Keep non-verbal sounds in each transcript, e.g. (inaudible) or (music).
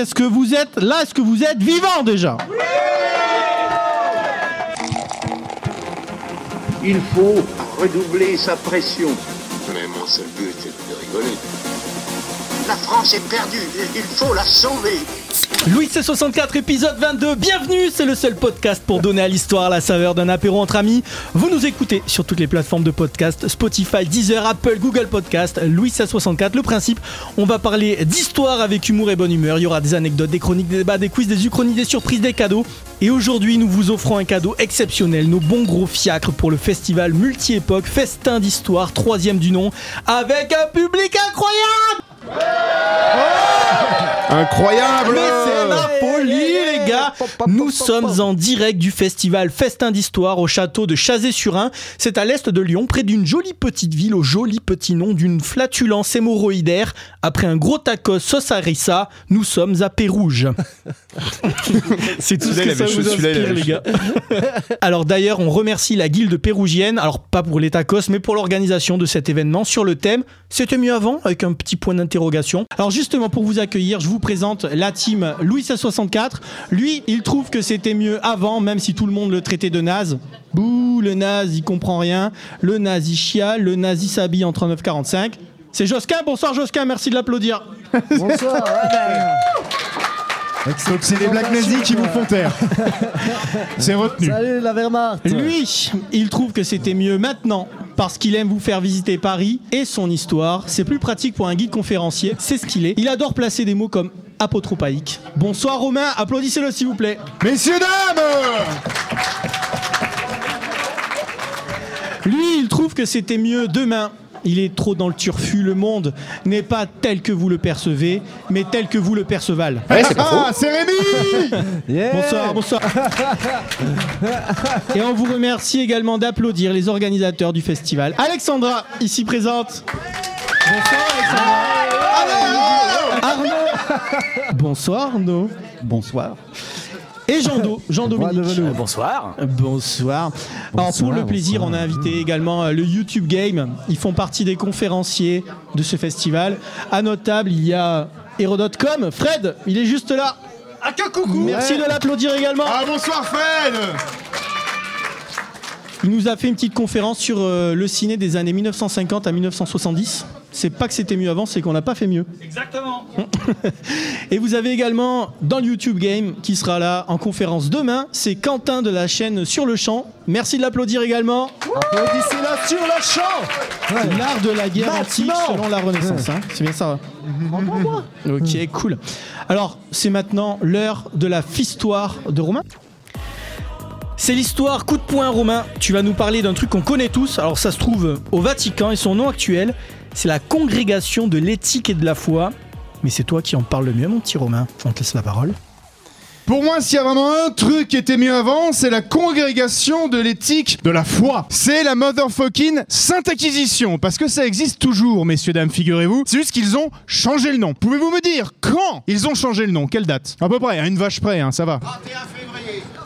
Est-ce que vous êtes là? Est-ce que vous êtes vivant déjà? Il faut redoubler sa pression. Mais mon seul but. La France est perdue, il faut la sauver. Louis C64 épisode 22, bienvenue, c'est le seul podcast pour donner à l'histoire la saveur d'un apéro entre amis. Vous nous écoutez sur toutes les plateformes de podcast, Spotify, Deezer, Apple, Google Podcast, Louis C64. Le principe, on va parler d'histoire avec humour et bonne humeur. Il y aura des anecdotes, des chroniques, des débats, des quiz, des uchronies, des surprises, des cadeaux. Et aujourd'hui, nous vous offrons un cadeau exceptionnel, nos bons gros fiacres pour le festival multi-époque Festin d'Histoire, troisième du nom, avec un public incroyable Incroyable Mais c'est la folie, les gars Nous sommes en direct du festival Festin d'Histoire au château de Chazé-sur-Ain. C'est à l'est de Lyon, près d'une jolie petite ville au joli petit nom d'une flatulence hémorroïdaire. Après un gros tacos sauce harissa, nous sommes à Pérouge. (laughs) c'est tout ce que ça vous inspire, les gars. Alors d'ailleurs, on remercie la guilde pérougienne, alors pas pour les tacos, mais pour l'organisation de cet événement sur le thème C'était mieux avant avec un petit point d'interrogation. Alors justement, pour vous accueillir, je vous présente la team Louis A64. Lui, il trouve que c'était mieux avant, même si tout le monde le traitait de naze. Bouh, le naze, il comprend rien. Le naze, il chiale. Le naze, il s'habille en 39-45. C'est Josquin. Bonsoir Josquin, merci de l'applaudir. Bonsoir. (laughs) Donc c'est les blagues nazis qui vous font taire. (laughs) C'est retenu. Salut la Wehrmacht. Lui, il trouve que c'était mieux maintenant parce qu'il aime vous faire visiter Paris et son histoire. C'est plus pratique pour un guide conférencier, c'est ce qu'il est. Il adore placer des mots comme apotropaïque. Bonsoir Romain, applaudissez-le s'il vous plaît. Messieurs, dames Lui, il trouve que c'était mieux demain. Il est trop dans le turfu. Le monde n'est pas tel que vous le percevez, mais tel que vous le percevez. Ah, c'est Rémi (laughs) Yeah. Bonsoir, bonsoir. Et on vous remercie également d'applaudir les organisateurs du festival. Alexandra, ici présente. Bonsoir Alexandra. Arnaud. Bonsoir Arnaud. Bonsoir. Et Jean Do, Jean Dominique. Bonjour. Bonsoir. Bonsoir. Alors pour le plaisir, on a invité également euh, le YouTube Game. Ils font partie des conférenciers de ce festival. À notre table, il y a Hérodote.com. Fred, il est juste là. Ah, coucou Merci de l'applaudir également. Ah, bonsoir Fred Il nous a fait une petite conférence sur euh, le ciné des années 1950 à 1970. C'est pas que c'était mieux avant, c'est qu'on n'a pas fait mieux. Exactement. (laughs) Et vous avez également dans le YouTube Game qui sera là en conférence demain, c'est Quentin de la chaîne Sur le Champ. Merci de l'applaudir également. Applaudissez-la sur le champ. L'art de la guerre antique selon la Renaissance. hein. C'est bien ça. Ok, cool. Alors, c'est maintenant l'heure de la fistoire de Romain. C'est l'histoire coup de poing Romain. Tu vas nous parler d'un truc qu'on connaît tous. Alors, ça se trouve au Vatican et son nom actuel, c'est la congrégation de l'éthique et de la foi. Mais c'est toi qui en parles le mieux, mon petit Romain. On te laisse la parole. Pour moi, s'il y a vraiment un truc qui était mieux avant, c'est la congrégation de l'éthique de la foi. C'est la motherfucking Sainte Acquisition, parce que ça existe toujours, messieurs, dames, figurez-vous. C'est juste qu'ils ont changé le nom. Pouvez-vous me dire quand ils ont changé le nom? Quelle date? À peu près, à une vache près, hein, ça va. 31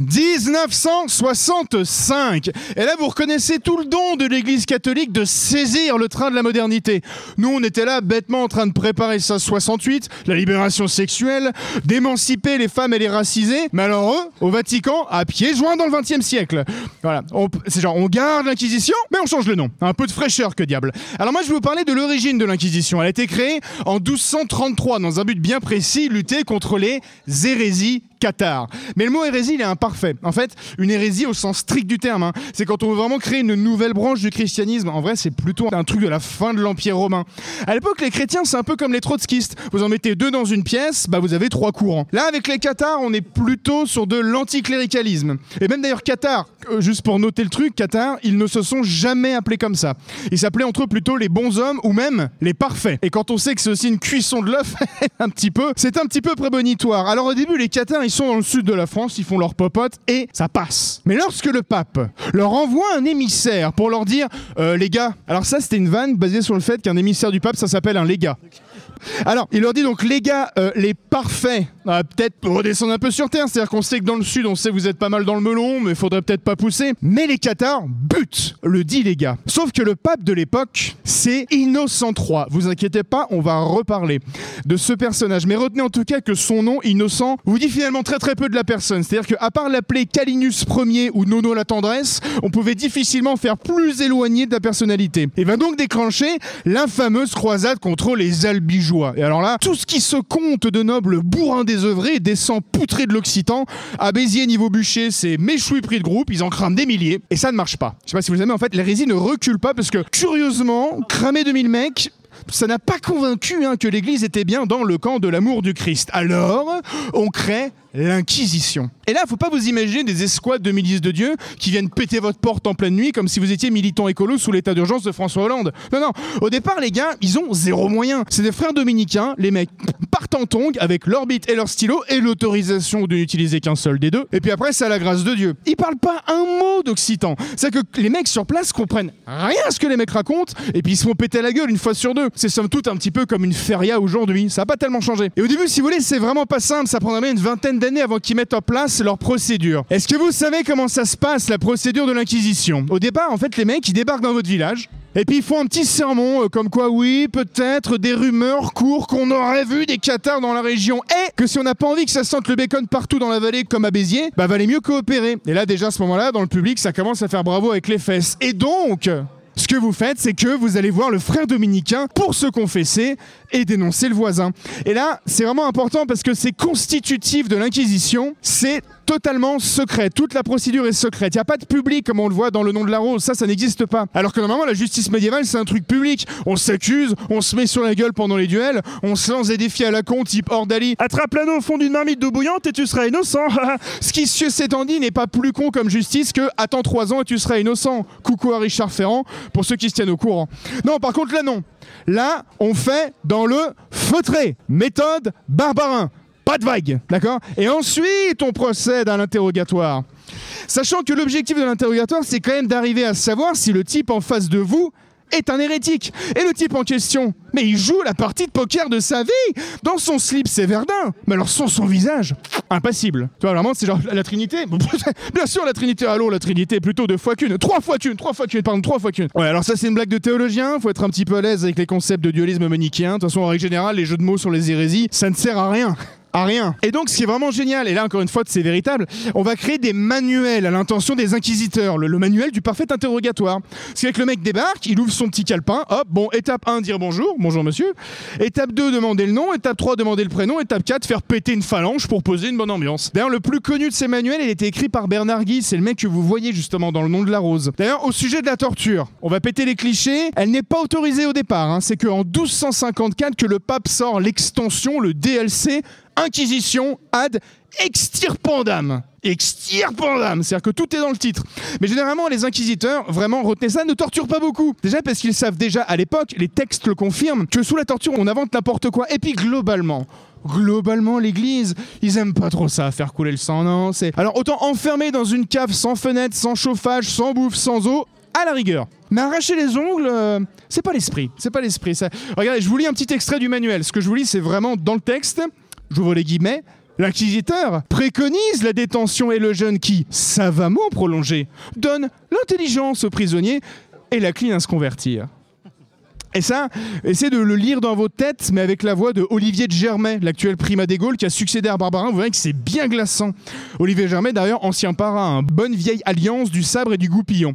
1965. Et là, vous reconnaissez tout le don de l'Église catholique de saisir le train de la modernité. Nous, on était là bêtement en train de préparer ça 68, la libération sexuelle, d'émanciper les femmes et les racisés. Mais alors eux, au Vatican, à pieds joints dans le 20e siècle. Voilà. C'est genre, on garde l'Inquisition, mais on change le nom. Un peu de fraîcheur, que diable. Alors moi, je vais vous parler de l'origine de l'Inquisition. Elle a été créée en 1233 dans un but bien précis, lutter contre les hérésies Mais le mot hérésie, il est imparfait. En fait, une hérésie au sens strict du terme, hein, c'est quand on veut vraiment créer une nouvelle branche du christianisme. En vrai, c'est plutôt un truc de la fin de l'Empire romain. À l'époque, les chrétiens, c'est un peu comme les trotskistes. Vous en mettez deux dans une pièce, bah vous avez trois courants. Là, avec les cathares, on est plutôt sur de l'anticléricalisme. Et même d'ailleurs, Qatar, euh, juste pour noter le truc, Qatar, ils ne se sont jamais appelés comme ça. Ils s'appelaient entre eux plutôt les bons hommes ou même les parfaits. Et quand on sait que c'est aussi une cuisson de l'œuf, (laughs) un petit peu, c'est un petit peu prémonitoire. Alors au début, les Cathares, ils sont dans le sud de la France, ils font leur popote et ça passe. Mais lorsque le pape leur envoie un émissaire pour leur dire, euh, les gars, alors ça c'était une vanne basée sur le fait qu'un émissaire du pape, ça s'appelle un légat. Alors, il leur dit donc, les gars, euh, les parfaits, peut-être redescendre un peu sur terre. C'est-à-dire qu'on sait que dans le sud, on sait que vous êtes pas mal dans le melon, mais faudrait peut-être pas pousser. Mais les Cathares butent, le dit les gars. Sauf que le pape de l'époque, c'est Innocent III. Vous inquiétez pas, on va reparler de ce personnage. Mais retenez en tout cas que son nom, Innocent, vous dit finalement très très peu de la personne. C'est-à-dire qu'à part l'appeler Calinus Ier ou Nono la tendresse, on pouvait difficilement faire plus éloigné de la personnalité. Et va donc déclencher l'infameuse croisade contre les Albigeois. Et alors là, tout ce qui se compte de nobles bourrins désœuvrés descend poutré de l'Occitan. À Béziers, niveau bûcher, c'est méchoui pris de groupe, ils en crament des milliers. Et ça ne marche pas. Je sais pas si vous savez, en fait, l'hérésie ne recule pas parce que, curieusement, cramer 2000 mecs, ça n'a pas convaincu hein, que l'Église était bien dans le camp de l'amour du Christ. Alors, on crée l'Inquisition. Et là, faut pas vous imaginer des escouades de milices de Dieu qui viennent péter votre porte en pleine nuit comme si vous étiez militant écolo sous l'état d'urgence de François Hollande. Non, non. Au départ, les gars, ils ont zéro moyen. C'est des frères dominicains. Les mecs partent en tongue avec leur bite et leur stylo et l'autorisation de n'utiliser qu'un seul des deux. Et puis après, c'est à la grâce de Dieu. Ils parlent pas un mot d'occitan. C'est que les mecs sur place comprennent rien à ce que les mecs racontent et puis ils se font péter la gueule une fois sur deux. C'est somme toute un petit peu comme une feria aujourd'hui. Ça a pas tellement changé. Et au début, si vous voulez, c'est vraiment pas simple. Ça prendra bien une vingtaine d'années avant qu'ils mettent en place leur procédure. Est-ce que vous savez comment ça se passe, la procédure de l'Inquisition? Au départ, en fait, les mecs, ils débarquent dans votre village. Et puis ils font un petit sermon, euh, comme quoi oui, peut-être des rumeurs courent qu'on aurait vu des cathares dans la région, et que si on n'a pas envie que ça sente le bacon partout dans la vallée comme à Béziers, bah valait mieux coopérer. Et là déjà à ce moment-là, dans le public, ça commence à faire bravo avec les fesses. Et donc, ce que vous faites, c'est que vous allez voir le frère dominicain pour se confesser et dénoncer le voisin. Et là, c'est vraiment important parce que c'est constitutif de l'Inquisition, c'est totalement secret. Toute la procédure est secrète. Il n'y a pas de public comme on le voit dans le nom de la rose. Ça, ça n'existe pas. Alors que normalement, la justice médiévale, c'est un truc public. On s'accuse, on se met sur la gueule pendant les duels, on se lance des défis à la con type Ordali. Attrape l'anneau au fond d'une marmite d'eau bouillante et tu seras innocent. (laughs) Ce qui, s'étant dit, n'est pas plus con comme justice que attends trois ans et tu seras innocent. Coucou à Richard Ferrand, pour ceux qui se tiennent au courant. Non, par contre, là, non. Là, on fait dans le feutré. Méthode barbarin. Pas de vague, d'accord? Et ensuite, on procède à l'interrogatoire. Sachant que l'objectif de l'interrogatoire, c'est quand même d'arriver à savoir si le type en face de vous est un hérétique. Et le type en question, mais il joue la partie de poker de sa vie. Dans son slip, c'est Verdun. Mais alors, sans son visage, impassible. Tu vois, vraiment, c'est genre la Trinité. (laughs) Bien sûr, la Trinité, allô, la Trinité, plutôt deux fois qu'une. Trois fois qu'une, trois fois qu'une, pardon, trois fois qu'une. Ouais, alors ça, c'est une blague de théologien. Faut être un petit peu à l'aise avec les concepts de dualisme manichéen. De toute façon, en règle générale, les jeux de mots sur les hérésies, ça ne sert à rien à rien. Et donc, ce qui est vraiment génial, et là encore une fois, c'est véritable, on va créer des manuels à l'intention des inquisiteurs, le, manuel du parfait interrogatoire. C'est que le mec débarque, il ouvre son petit calepin, hop, bon, étape 1, dire bonjour, bonjour monsieur. Étape 2, demander le nom. Étape 3, demander le prénom. Étape 4, faire péter une phalange pour poser une bonne ambiance. D'ailleurs, le plus connu de ces manuels, il été écrit par Bernard Guy, c'est le mec que vous voyez justement dans le nom de la rose. D'ailleurs, au sujet de la torture, on va péter les clichés, elle n'est pas autorisée au départ, hein. c'est qu'en 1254 que le pape sort l'extension, le DLC, Inquisition ad extirpandam. Extirpandam, c'est-à-dire que tout est dans le titre. Mais généralement, les inquisiteurs, vraiment, retenez ça, ne torturent pas beaucoup. Déjà parce qu'ils savent déjà, à l'époque, les textes le confirment, que sous la torture, on invente n'importe quoi. Et puis globalement, globalement, l'église, ils aiment pas trop ça, faire couler le sang, non c'est... Alors autant enfermer dans une cave sans fenêtre, sans chauffage, sans bouffe, sans eau, à la rigueur. Mais arracher les ongles, euh, c'est pas l'esprit. C'est pas l'esprit. Ça... Regardez, je vous lis un petit extrait du manuel. Ce que je vous lis, c'est vraiment dans le texte j'ouvre les guillemets, L'inquisiteur préconise la détention et le jeûne qui, savamment prolongé, donne l'intelligence aux prisonniers et la cline à se convertir. Et ça, essayez de le lire dans vos têtes, mais avec la voix de Olivier de Germay, l'actuel primat des Gaules, qui a succédé à Barbarin. Vous voyez que c'est bien glaçant. Olivier Germay, d'ailleurs, ancien parrain, bonne vieille alliance du sabre et du goupillon.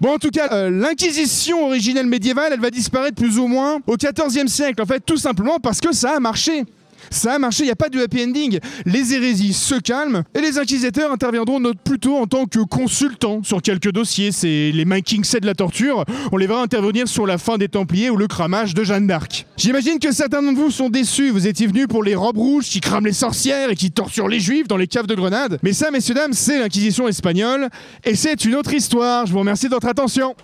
Bon, en tout cas, euh, l'inquisition originelle médiévale, elle va disparaître plus ou moins au XIVe siècle, en fait, tout simplement parce que ça a marché. Ça a marché, il n'y a pas de happy ending. Les hérésies se calment et les inquisiteurs interviendront plutôt en tant que consultants sur quelques dossiers. C'est les King de la torture. On les verra intervenir sur la fin des Templiers ou le cramage de Jeanne d'Arc. J'imagine que certains d'entre vous sont déçus. Vous étiez venus pour les robes rouges qui crament les sorcières et qui torturent les juifs dans les caves de Grenade. Mais ça, messieurs, dames, c'est l'Inquisition espagnole et c'est une autre histoire. Je vous remercie de votre attention.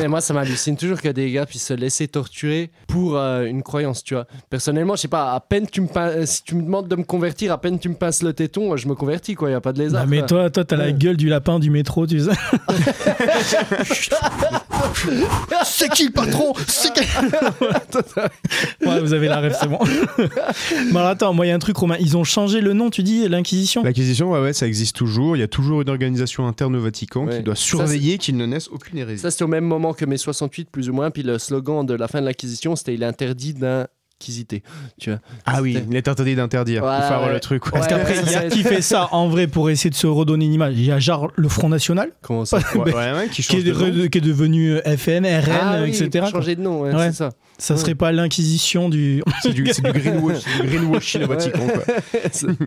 Mais moi, ça m'hallucine toujours que des gars puissent se laisser torturer pour euh, une croyance, tu vois. Personnellement, je sais pas, à peine tu me pin- si tu me demandes de me convertir, à peine tu me pinces le téton, je me convertis, quoi. Y a pas de lézard. Non, mais quoi. toi, toi, t'as la gueule du lapin du métro, tu sais. (laughs) c'est qui le patron? C'est qui (laughs) Ouais, vous avez la rêve, c'est bon. (laughs) bon, alors attends, moi, il y a un truc, Romain. Ils ont changé le nom, tu dis, l'Inquisition? L'Inquisition, ouais, ouais, ça existe toujours. Il y a toujours une organisation interne au Vatican Ouais. qui doit surveiller qu'il ne naisse aucune hérésie. Ça, c'était au même moment que mai 68, plus ou moins. Puis le slogan de la fin de l'Inquisition, c'était Il est interdit d'inquisiter. Tu vois. Ah oui, il est interdit d'interdire. Ouais, il faut avoir ouais. le truc. ouais. Parce qu'après, il y a qui fait ça en vrai pour essayer de se redonner une image? Il y a genre le Front National, Comment ça Ouais, ouais, ouais, qui qui est, change de nom. re- qui est devenu FN, RN, Ah oui, etc. changer de nom, ouais, Ouais. c'est ça. Ça serait pas l'Inquisition du. (laughs) C'est du, du greenwash, au Vatican. Quoi.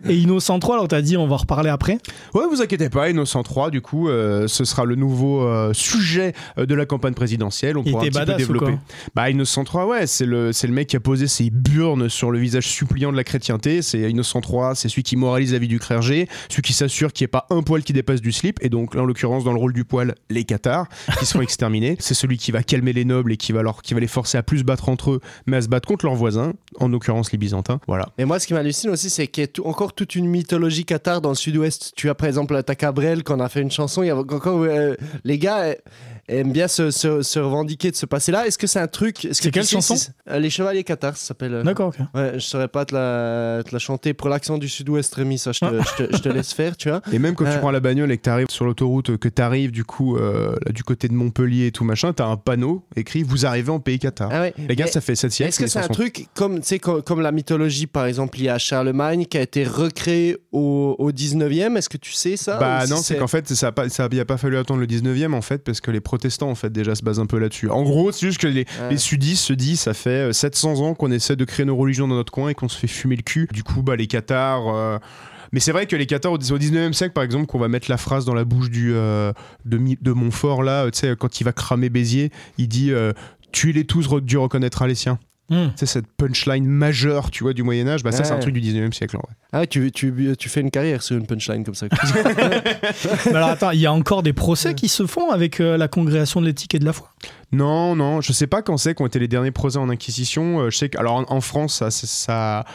(laughs) Et Innocent 3, alors t'as dit, on va en reparler après. Ouais, vous inquiétez pas, Innocent 3, du coup, euh, ce sera le nouveau euh, sujet euh, de la campagne présidentielle. On Il pourra un petit peu développer. Bah, Innocent 3, ouais, c'est le, c'est le mec qui a posé ses burnes sur le visage suppliant de la chrétienté. C'est Innocent 3, c'est celui qui moralise la vie du clergé, celui qui s'assure qu'il n'y ait pas un poil qui dépasse du slip. Et donc, là, en l'occurrence, dans le rôle du poil, les cathares, qui seront (laughs) exterminés. C'est celui qui va calmer les nobles et qui va, leur, qui va les forcer à plus se entre eux, mais à se battre contre leurs voisins, en l'occurrence les Byzantins. Voilà. Et moi, ce qui m'hallucine aussi, c'est qu'il y a encore toute une mythologie cathare dans le sud-ouest. Tu as par exemple ta Cabrel, qu'on a fait une chanson. Il y a encore euh, les gars euh, aiment bien se, se- se revendiquer de ce passé-là. Est-ce que c'est un truc est-ce que C'est tu quelle sais chanson si euh, Les Chevaliers cathares, ça s'appelle. euh, D'accord, ok. Ouais, je saurais pas te la, te la chanter pour l'accent du sud-ouest, Rémi. Ça, je te, je te- je te laisse faire, tu vois. Et même quand tu Euh. prends la bagnole et que tu arrives sur l'autoroute, que tu arrives du coup euh, là, du côté de Montpellier et tout machin, tu as un panneau écrit Vous arrivez en pays Qatar. Ah ouais. Les gars, Mais- ça fait 7 siècles. Est-ce que c'est un truc comme, tu sais, comme, comme la mythologie, par exemple, liée à Charlemagne, qui a été recréé au, au 19e Est-ce que tu sais ça? Bah non, c'est qu'en fait, ça a pas, ça a, a pas fallu attendre le 19e en fait, parce que les protestants en fait déjà se basent un peu là-dessus. En gros, c'est juste que les, Ouais. les sudistes se disent, ça fait euh, 700 ans qu'on essaie de créer nos religions dans notre coin et qu'on se fait fumer le cul. Du coup, bah les Cathares. euh, Mais c'est vrai que les Cathares au au 19e siècle, par exemple, qu'on va mettre la phrase dans la bouche du, euh, de, de Montfort, là, euh, tu sais, quand il va cramer Béziers, il dit euh, Tuez-les tous, Dieu reconnaîtra les siens. Hmm. Sais, cette punchline majeure, tu vois, du Moyen-Âge, bah ça, c'est un truc du 19e siècle en vrai. Ah, ouais, tu, tu, tu fais une carrière sur une punchline comme ça. (laughs) Mais alors attends, il y a encore des procès qui se font avec euh, la congrégation de l'éthique et de la foi? Non, non, je sais pas quand c'est qu'ont été les derniers procès en Inquisition. Euh, je sais que, alors en, en France, ça, ça,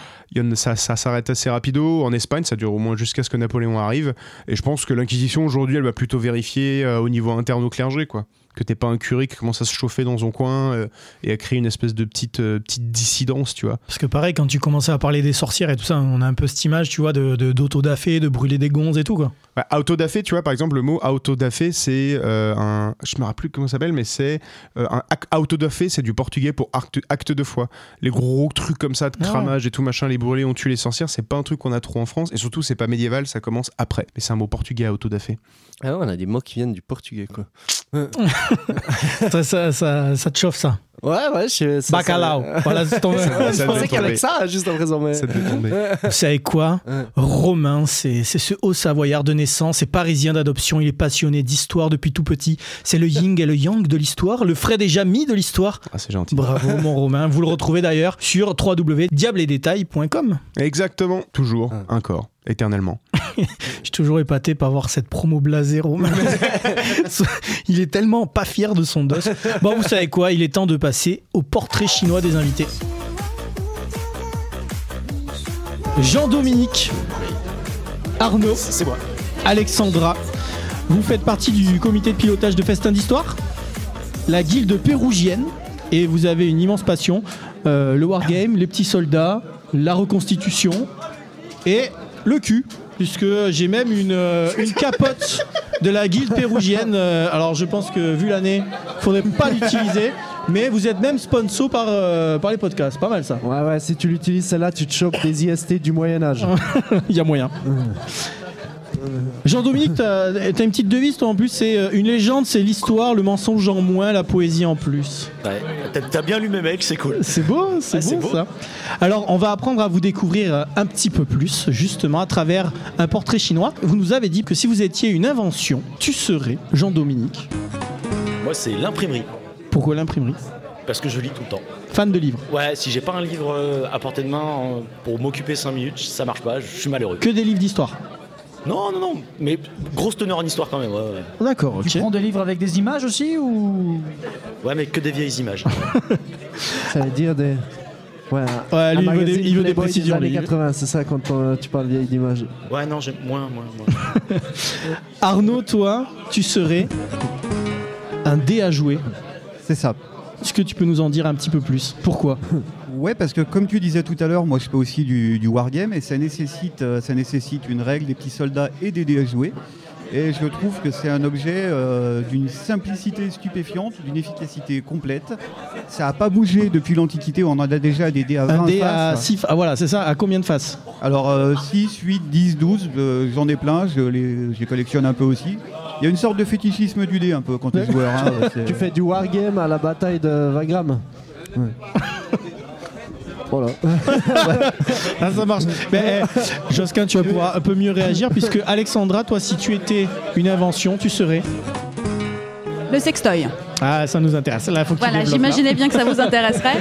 ça s'arrête assez rapido. En Espagne, ça dure au moins jusqu'à ce que Napoléon arrive. Et je pense que l'Inquisition aujourd'hui, elle va plutôt vérifier euh, au niveau interne au clergé, quoi. Que t'es pas un curé qui commence à se chauffer dans son coin euh, et à créer une espèce de petite, euh, petite dissidence, tu vois. Parce que pareil, quand tu commençais à parler des sorcières et tout ça, on a un peu cette image, tu vois, de, de- d'autodafé, de brûler des gonzes et tout, quoi. Bah, autodafé, tu vois, par exemple, le mot autodafé, c'est euh, un. Je me rappelle plus comment ça s'appelle, mais c'est. euh, un autodafé, c'est du portugais pour acte, acte de foi. Les gros trucs comme ça, de Ah. cramage et tout machin, les brûlés, on tue les sorcières, c'est pas un truc qu'on a trop en France. Et surtout, c'est pas médiéval, ça commence après. Mais c'est un mot portugais, autodafé. Ah ouais, on a des mots qui viennent du portugais, quoi. (laughs) (laughs) ça, ça, ça, ça te chauffe, ça. Ouais, ouais, je. ça- Bacalao. ça- Voilà, c'est ton- (laughs) je Ça pensais qu'il y avait que ça, juste à présent, mais. Ça devait tomber. (laughs) Vous savez quoi Ouais. Romain, c'est c'est ce haut savoyard de naissance, c'est parisien d'adoption, il est passionné d'histoire depuis tout petit. C'est le yin et le yang de l'histoire, le Fred et Jamy de l'histoire. Ah, c'est gentil. Bravo mon Romain, vous le retrouvez d'ailleurs sur www.diabledetail.com. Exactement. Toujours, Ah. encore, éternellement. Je suis toujours épaté par voir cette promo blasée Romain. (laughs) il est tellement pas fier de son dos. Bon, vous savez quoi, il est temps de passer au portrait chinois des invités. Jean-Dominique, Arnaud, C'est moi. Alexandra, vous faites partie du comité de pilotage de Festin d'Histoire, la guilde pérougienne, et vous avez une immense passion, euh, le wargame, les petits soldats, la reconstitution et le cul, puisque j'ai même une, euh, une capote de la guilde pérougienne. Euh, alors je pense que vu l'année, faudrait pas l'utiliser, mais vous êtes même sponsor par, euh, par les podcasts, pas mal ça. Ouais, ouais, si tu l'utilises, celle-là, tu te chopes des IST du Moyen-Âge. (laughs) Il y a moyen. Jean-Dominique, t'as une petite devise toi en plus, c'est euh, une légende, c'est l'histoire, le mensonge en moins, la poésie en plus. Ouais, t'as- t'as bien lu mes mails, c'est cool. C'est beau, c'est beau, beau. ça. Alors, on va apprendre à vous découvrir euh, un petit peu plus, justement, à travers un portrait chinois. Vous nous avez dit que si vous étiez une invention, tu serais Jean-Dominique. Moi, c'est l'imprimerie, Pourquoi l'imprimerie? Parce que je lis tout le temps. Fan de livres. Ouais, si j'ai pas un livre euh, à portée de main euh, pour m'occuper 5 minutes, ça marche pas, je suis malheureux. Que des livres d'histoire. Non, non, non, mais grosse teneur en histoire quand même. Ouais, ouais. D'accord, ok. Tu prends des livres avec des images aussi ou? Ouais, mais que des vieilles images. (laughs) Ça veut dire des. Ouais, Ouais, lui, il veut des- il veut des précisions, années lui. 80, c'est ça quand euh, tu parles vieille d'image. Ouais, non, j'aime moins, moins, moins. (laughs) Arnaud, toi, tu serais un dé à jouer. C'est ça. Est-ce que tu peux nous en dire un petit peu plus? Pourquoi? (laughs) Ouais, parce que comme tu disais tout à l'heure, moi je fais aussi du, du wargame et ça nécessite, euh, ça nécessite une règle, des petits soldats et des dés à jouer. Et je trouve que c'est un objet euh, d'une simplicité stupéfiante, d'une efficacité complète. Ça n'a pas bougé depuis l'Antiquité, on en a déjà des dés à 20 Un dé à faces. 6 Ah voilà, c'est ça. À combien de faces? Alors euh, 6, 8, 10, 12, euh, j'en ai plein, je les, je les collectionne un peu aussi. Il y a une sorte de fétichisme du dé un peu quand tu es (laughs) joueur. hein, Tu fais du wargame à la bataille de Wagram. Ouais. (laughs) voilà. (laughs) Ah, ça marche. Mais eh, Josquin, tu vas pouvoir un peu mieux réagir puisque Alexandra, toi, si tu étais une invention, tu serais? Le sextoy. Ah, ça nous intéresse. Là, faut que tu Voilà, j'imaginais bien que ça vous (laughs) intéresserait.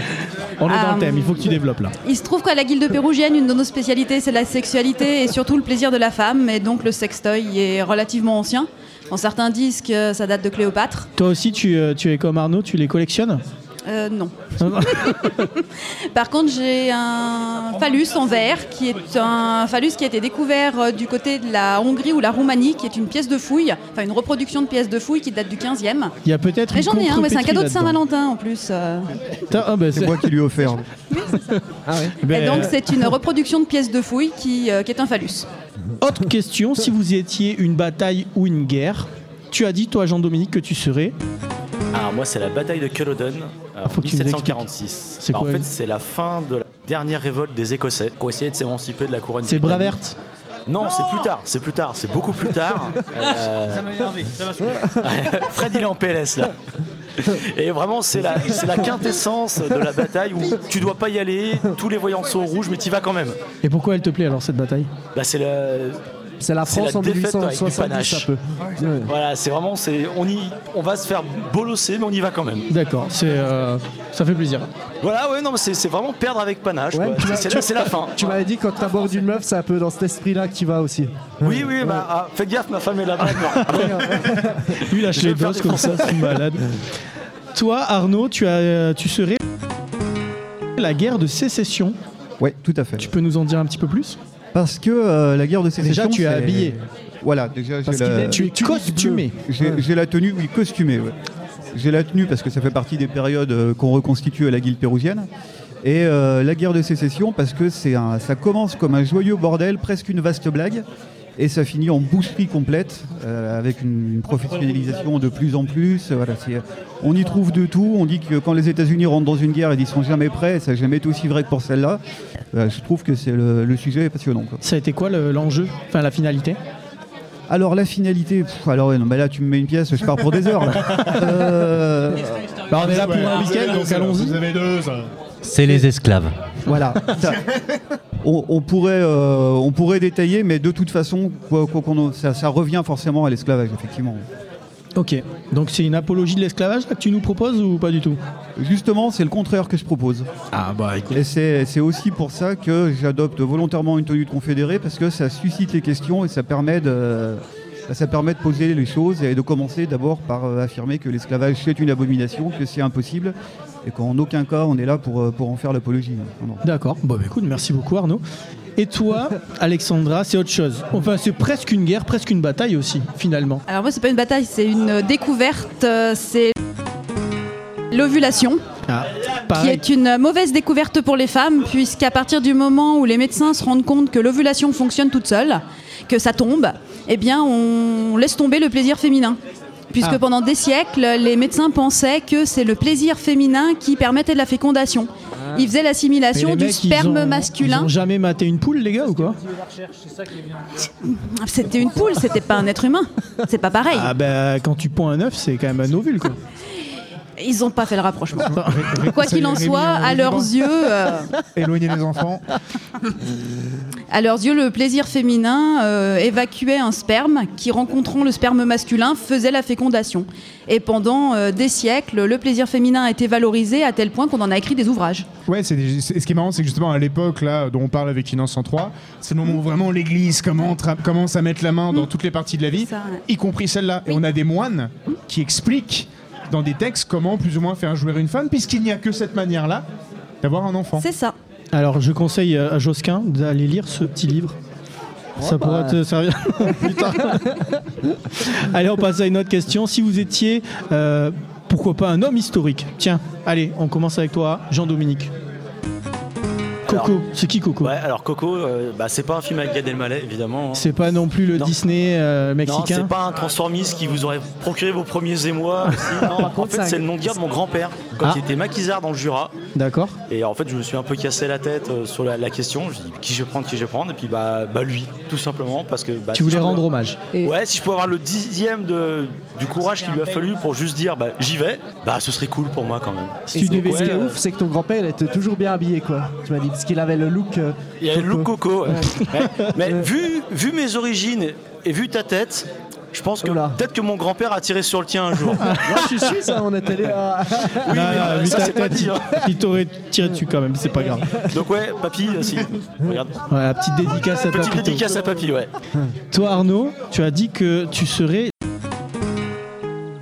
On est dans Euh, le thème. Il faut que tu développes là. Il se trouve qu'à la Guilde pérugienne, une de nos spécialités, c'est la sexualité et surtout le plaisir de la femme. Et donc le sextoy est relativement ancien. Bon, certains disent que ça date de Cléopâtre. Toi aussi, tu, euh, tu es comme Arnaud, tu les collectionnes? Euh, non. (laughs) Par contre, j'ai un phallus en verre qui est un phallus qui a été découvert euh, du côté de la Hongrie ou la Roumanie, qui est une pièce de fouille, enfin une reproduction de pièce de fouille qui date du 15e. Il y a peut-être. Mais une j'en ai un, ouais, c'est un cadeau de. Saint-Valentin en plus. euh. Ah, bah, C'est moi qui lui ai offert. Ben, Et donc c'est une reproduction de pièce de fouille qui, euh, qui est un phallus. Autre question, si vous étiez une bataille ou une guerre, tu as dit, toi, Jean-Dominique, que tu serais. Alors moi c'est la bataille de Culloden euh, en Faut que tu nous 1746. C'est Bah, quoi, en fait c'est la fin de la dernière révolte des Écossais qui ont essayé de s'émanciper de la couronne. C'est britannique. Braverte Non, c'est plus tard, c'est plus tard, c'est beaucoup plus tard. Euh, (laughs) Ça m'a énervé, ça m'a saoulé. (laughs) Fred il est en PLS là. Et vraiment c'est la, c'est la quintessence de la bataille où tu dois pas y aller, tous les voyants sont rouges mais tu vas quand même. Et pourquoi elle te plaît alors cette bataille? Bah c'est le, C'est la France la en défaite avec du 1870 panache. un peu. Ouais. voilà c'est vraiment c'est on y on va se faire bolosser mais on y va quand même. D'accord, c'est euh, ça fait plaisir. Voilà ouais non mais c'est, c'est vraiment perdre avec panache. Ouais, C'est, c'est- c'est la fin. Tu m'avais dit quand t'abordes une meuf, c'est un peu dans cet esprit-là que tu vas aussi. Oui oui bah ah, faites gaffe ma femme est là-bas. (laughs) maintenant. Lui lâche les doses comme ça, c'est malade. Toi, Arnaud, tu, as, tu serais la guerre de sécession. Ouais, tout à fait. Tu peux nous en dire un petit peu plus? Parce que euh, la guerre de sécession. Déjà, tu es habillé. Voilà, déjà, j'ai Parce qu'il la... est- tu es costumé. J'ai j'ai la tenue, oui, costumée. ouais. J'ai la tenue parce que ça fait partie des périodes euh, qu'on reconstitue à la guilde pérusienne. Et euh, la guerre de sécession parce que c'est un, ça commence comme un joyeux bordel, presque une vaste blague, et ça finit en boucherie complète, euh, avec une, une professionnalisation de plus en plus. euh, Voilà, c'est- on y trouve de tout. On dit que quand les États-Unis rentrent dans une guerre, ils n'y sont jamais prêts. Ça n'a jamais été aussi vrai que pour celle-là. Euh, je trouve que c'est le, le sujet est passionnant. quoi. Ça a été quoi le- l'enjeu Enfin, la finalité? Alors la finalité, pff, alors non, mais là tu me mets une pièce, je pars pour des heures. là. (laughs) Euh, Bah, On est là pour un week-end, donc allons-y. avez deux, ça. C'est les esclaves. Voilà. Ça- on, on pourrait, euh, on pourrait détailler, mais de toute façon, quoi- quoi qu'on en- ça, ça revient forcément à l'esclavage, effectivement. Ok, donc c'est une apologie de l'esclavage là, que tu nous proposes ou pas du tout? Justement, c'est le contraire que je propose. Ah bah écoute. Et c'est c'est aussi pour ça que j'adopte volontairement une tenue de confédéré, parce que ça suscite les questions et ça permet de, ça permet de poser les choses et de commencer d'abord par euh, affirmer que l'esclavage c'est une abomination, que c'est impossible, et qu'en aucun cas on est là pour, euh, pour en faire l'apologie. D'accord, bon bah écoute, merci beaucoup Arnaud. Et toi, (laughs) Alexandra, c'est autre chose. Enfin, c'est presque une guerre, presque une bataille aussi, finalement. Alors moi, c'est pas une bataille, c'est une découverte. euh, C'est l'ovulation. Ah, qui est une mauvaise découverte pour les femmes, puisqu'à partir du moment où les médecins se rendent compte que l'ovulation fonctionne toute seule, que ça tombe, eh bien, on laisse tomber le plaisir féminin. Puisque Ah. pendant des siècles, les médecins pensaient que c'est le plaisir féminin qui permettait de la fécondation. Ils faisaient l'assimilation du mecs, ils sperme ont- masculin. Ils ont jamais maté une poule, les gars, ou quoi C'était une poule, c'était pas un être humain. C'est pas pareil. Ah bah quand tu ponds un œuf, c'est quand même un ovule, quoi. (laughs) Ils n'ont pas fait le rapprochement. (laughs) Quoi qu'il en soit, à leurs yeux, euh, (laughs) Éloigner les enfants. à leurs yeux, le plaisir féminin euh, évacuait un sperme qui, rencontrant le sperme masculin, faisait la fécondation. Et pendant euh, des siècles, le plaisir féminin a été valorisé à tel point qu'on en a écrit des ouvrages. Ouais, c'est des- ce qui est marrant, c'est que justement à l'époque là dont on parle avec Finance 103, c'est le moment où vraiment l'Église commence, à- commence à mettre la main dans toutes les parties de la vie, Ça, ouais. y compris celle-là. Et on a des moines qui expliquent dans des textes comment plus ou moins faire jouer une femme, puisqu'il n'y a que cette manière-là d'avoir un enfant. C'est ça. Alors, je conseille à Josquin d'aller lire ce petit livre. Ça bah. pourrait te servir (laughs) plus tard. (laughs) allez, on passe à une autre question. Si vous étiez, euh, pourquoi pas, un homme historique? Tiens, allez, on commence avec toi, Jean-Dominique. Coco, Alors- c'est qui Coco Ouais, alors Coco, euh, bah, c'est pas un film avec Gad Elmaleh, évidemment. C'est pas non plus le Non. Disney euh, Non, mexicain c'est pas un transformiste qui vous aurait procuré vos premiers émois. aussi. (laughs) Non, en fait, c'est le nom de guerre de mon grand-père quand Ah. il était maquisard dans le Jura. D'accord. Et en fait, je me suis un peu cassé la tête euh, sur la, la question. Je dis qui je vais prendre, qui je vais prendre? Et puis bah, bah lui, tout simplement, parce que. bah, Tu voulais si rendre hommage. Et- Ouais, si je peux avoir le dixième de, du courage qu'il lui a fallu pour juste dire bah, j'y vais, bah ce serait cool pour moi quand même. Si Et tu ce devais- ce qui est ouais, ouf, c'est que ton grand-père, il était toujours bien habillé, quoi. Tu m'as dit, parce qu'il avait le look. euh, Il y a le look coco. ouais. Ouais. Mais Ouais. vu, vu mes origines et vu ta tête, je pense que Oula. peut-être que mon grand-père a tiré sur le tien un jour. (laughs) Moi, je suis suisse, hein, on était allé à. Oui, Non, mais, non, ça, c'est pas dit, hein. il t'aurait tiré dessus quand même, c'est pas grave. Donc ouais, papy, si. Regarde. Ouais, la petite dédicace à Petite Papito. dédicace à papy, ouais. Toi Arnaud, tu as dit que tu serais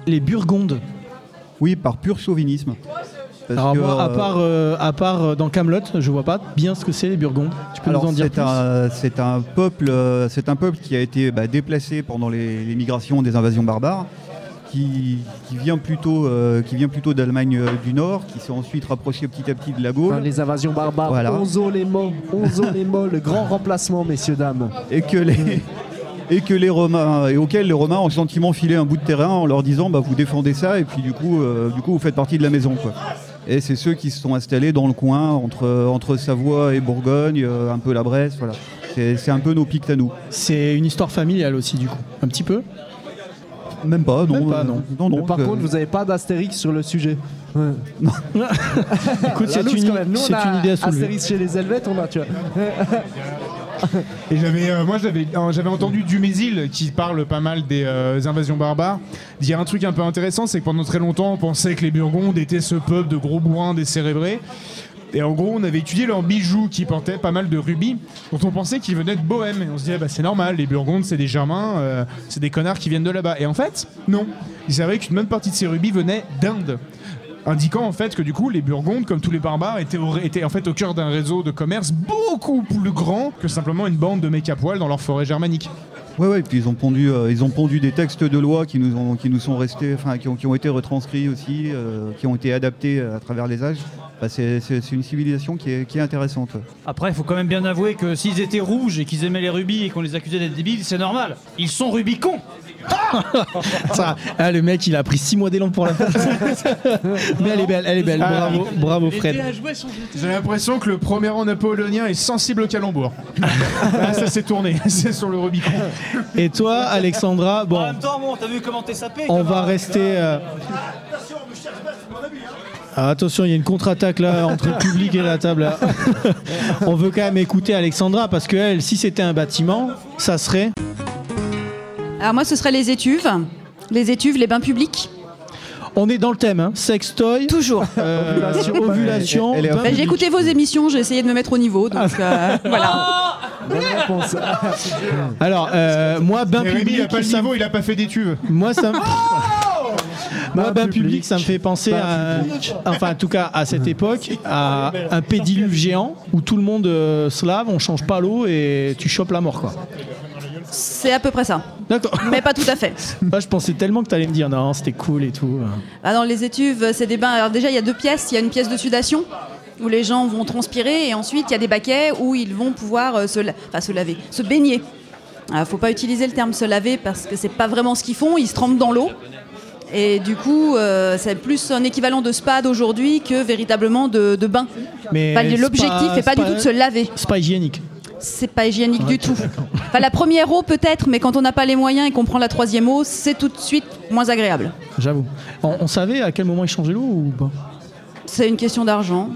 les Burgondes. Oui, par pur chauvinisme. Parce Alors que, moi, à euh, part, euh, à part euh, dans Camelot, je vois pas bien ce que c'est les Burgondes. Tu peux Alors, nous en dire c'est plus? un, c'est un peuple, euh, c'est un peuple qui a été bah, déplacé pendant les, les migrations des invasions barbares, qui, qui vient plutôt, euh, qui vient plutôt d'Allemagne euh, du Nord, qui s'est ensuite rapproché petit à petit de la Gaule, Enfin, les invasions barbares. Voilà. Onzo les mots, onzo les mots, le grand remplacement, messieurs, dames. et que les (laughs) et que les Romains et auxquels les Romains ont gentiment filé un bout de terrain en leur disant bah vous défendez ça et puis du coup euh, du coup vous faites partie de la maison quoi. Et c'est ceux qui se sont installés dans le coin entre entre Savoie et Bourgogne, euh, un peu la Bresse, voilà. C'est un peu nos pics à nous. C'est une histoire familiale aussi du coup, un petit peu. Même pas, non. Même pas, euh, non. non, non, par euh, contre, vous n'avez pas d'Astérix sur le sujet. Ouais. (laughs) Écoute, c'est une, une idée à soulever. Astérix chez les Helvètes, on a, tu vois. Et j'avais, euh, moi j'avais, j'avais entendu Dumézil qui parle pas mal des euh, invasions barbares dire un truc un peu intéressant, c'est que pendant très longtemps on pensait que les Burgondes étaient ce peuple de gros bourrins décérébrés. Et en gros, on avait étudié leurs bijoux qui portaient pas mal de rubis, dont on pensait qu'ils venaient de Bohème. Et on se disait, bah, c'est normal, les Burgondes, c'est des Germains, euh, c'est des connards qui viennent de là-bas. Et en fait, non. Il s'avérait qu'une bonne partie de ces rubis venaient d'Inde. Indiquant en fait que du coup les Burgondes, comme tous les barbares, étaient au, en fait au cœur d'un réseau de commerce beaucoup plus grand que simplement une bande de mecs à dans leur forêt germanique. Ouais, et puis ils ont pondu, euh, ils ont pondu des textes de loi qui nous ont, qui nous sont restés, enfin, qui ont, été retranscrits aussi, euh, qui ont été adaptés à travers les âges. Bah, c'est, une civilisation qui est, qui est intéressante. Après, il faut quand même bien avouer que s'ils étaient rouges et qu'ils aimaient les rubis et qu'on les accusait d'être débiles, c'est normal. Ils sont rubicons. (laughs) Ça, ah, le mec, il a pris 6 mois d'élan pour la faire. (laughs) Mais elle est belle, elle est belle. Bravo, bravo Fred. J'ai l'impression que le premier rang napoléonien est sensible au calembour. Là, (laughs) ça s'est tourné, c'est sur le Rubicon. Et toi, Alexandra, En bon, même temps, bon, t'as vu comment t'es sapé on va rester. euh, Ah, attention, il y a une contre-attaque là entre le public et la table. là. on veut quand même écouter Alexandra parce que elle, si c'était un bâtiment, ça serait. Alors moi, ce serait les étuves. Les étuves, les bains publics. On est dans le thème, hein. sextoy, Toujours. euh, Ovulation. Bah, j'ai public. écouté vos émissions, j'ai essayé de me mettre au niveau. Donc euh, (laughs) voilà. Bonne réponse. Alors, euh, moi, bain Rémi, il public, a pas le niveau, il a pas fait d'études. Moi, ça me... (laughs) Moi, Bain bain public, public. ça me fait penser à, enfin, en tout cas, à cette époque, à un pédiluve géant où tout le monde euh, se lave, on change pas l'eau et tu chopes la mort, quoi. C'est à peu près ça. D'accord. Mais pas tout à fait. Moi, je pensais tellement que t'allais me dire non, c'était cool et tout. Ah, dans les étuves, c'est des bains. Alors déjà, il y a deux pièces. Il y a une pièce de sudation où les gens vont transpirer et ensuite il y a des baquets où ils vont pouvoir euh, se, la- enfin, se laver, se baigner. Il faut pas utiliser le terme se laver parce que c'est pas vraiment ce qu'ils font. Ils se trempent dans l'eau. Et du coup, euh, c'est plus un équivalent de spa d'aujourd'hui que véritablement de, de bain. Mais Enfin, c'est L'objectif n'est pas du tout de se laver. C'est pas hygiénique. c'est pas hygiénique du tout. Enfin, la première eau peut-être, mais quand on n'a pas les moyens et qu'on prend la troisième eau, c'est tout de suite moins agréable. J'avoue. On, on savait à quel moment changeaient l'eau ou pas? C'est une question d'argent.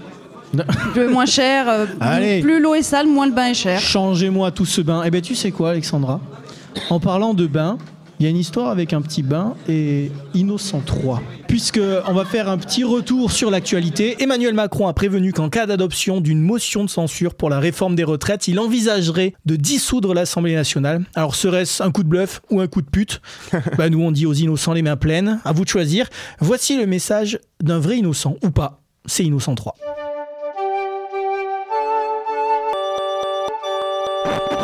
Le moins cher, euh, (laughs) Allez. plus l'eau est sale, moins le bain est cher. Changez-moi tout ce bain. Eh ben tu sais quoi, Alexandra? En parlant de bain, il y a une histoire avec un petit bain et Innocent 3. Puisque on va faire un petit retour sur l'actualité, Emmanuel Macron a prévenu qu'en cas d'adoption d'une motion de censure pour la réforme des retraites, il envisagerait de dissoudre l'Assemblée nationale. Alors serait-ce un coup de bluff ou un coup de pute (laughs) Bah nous on dit aux innocents les mains pleines, à vous de choisir. Voici le message d'un vrai innocent ou pas. C'est Innocent 3.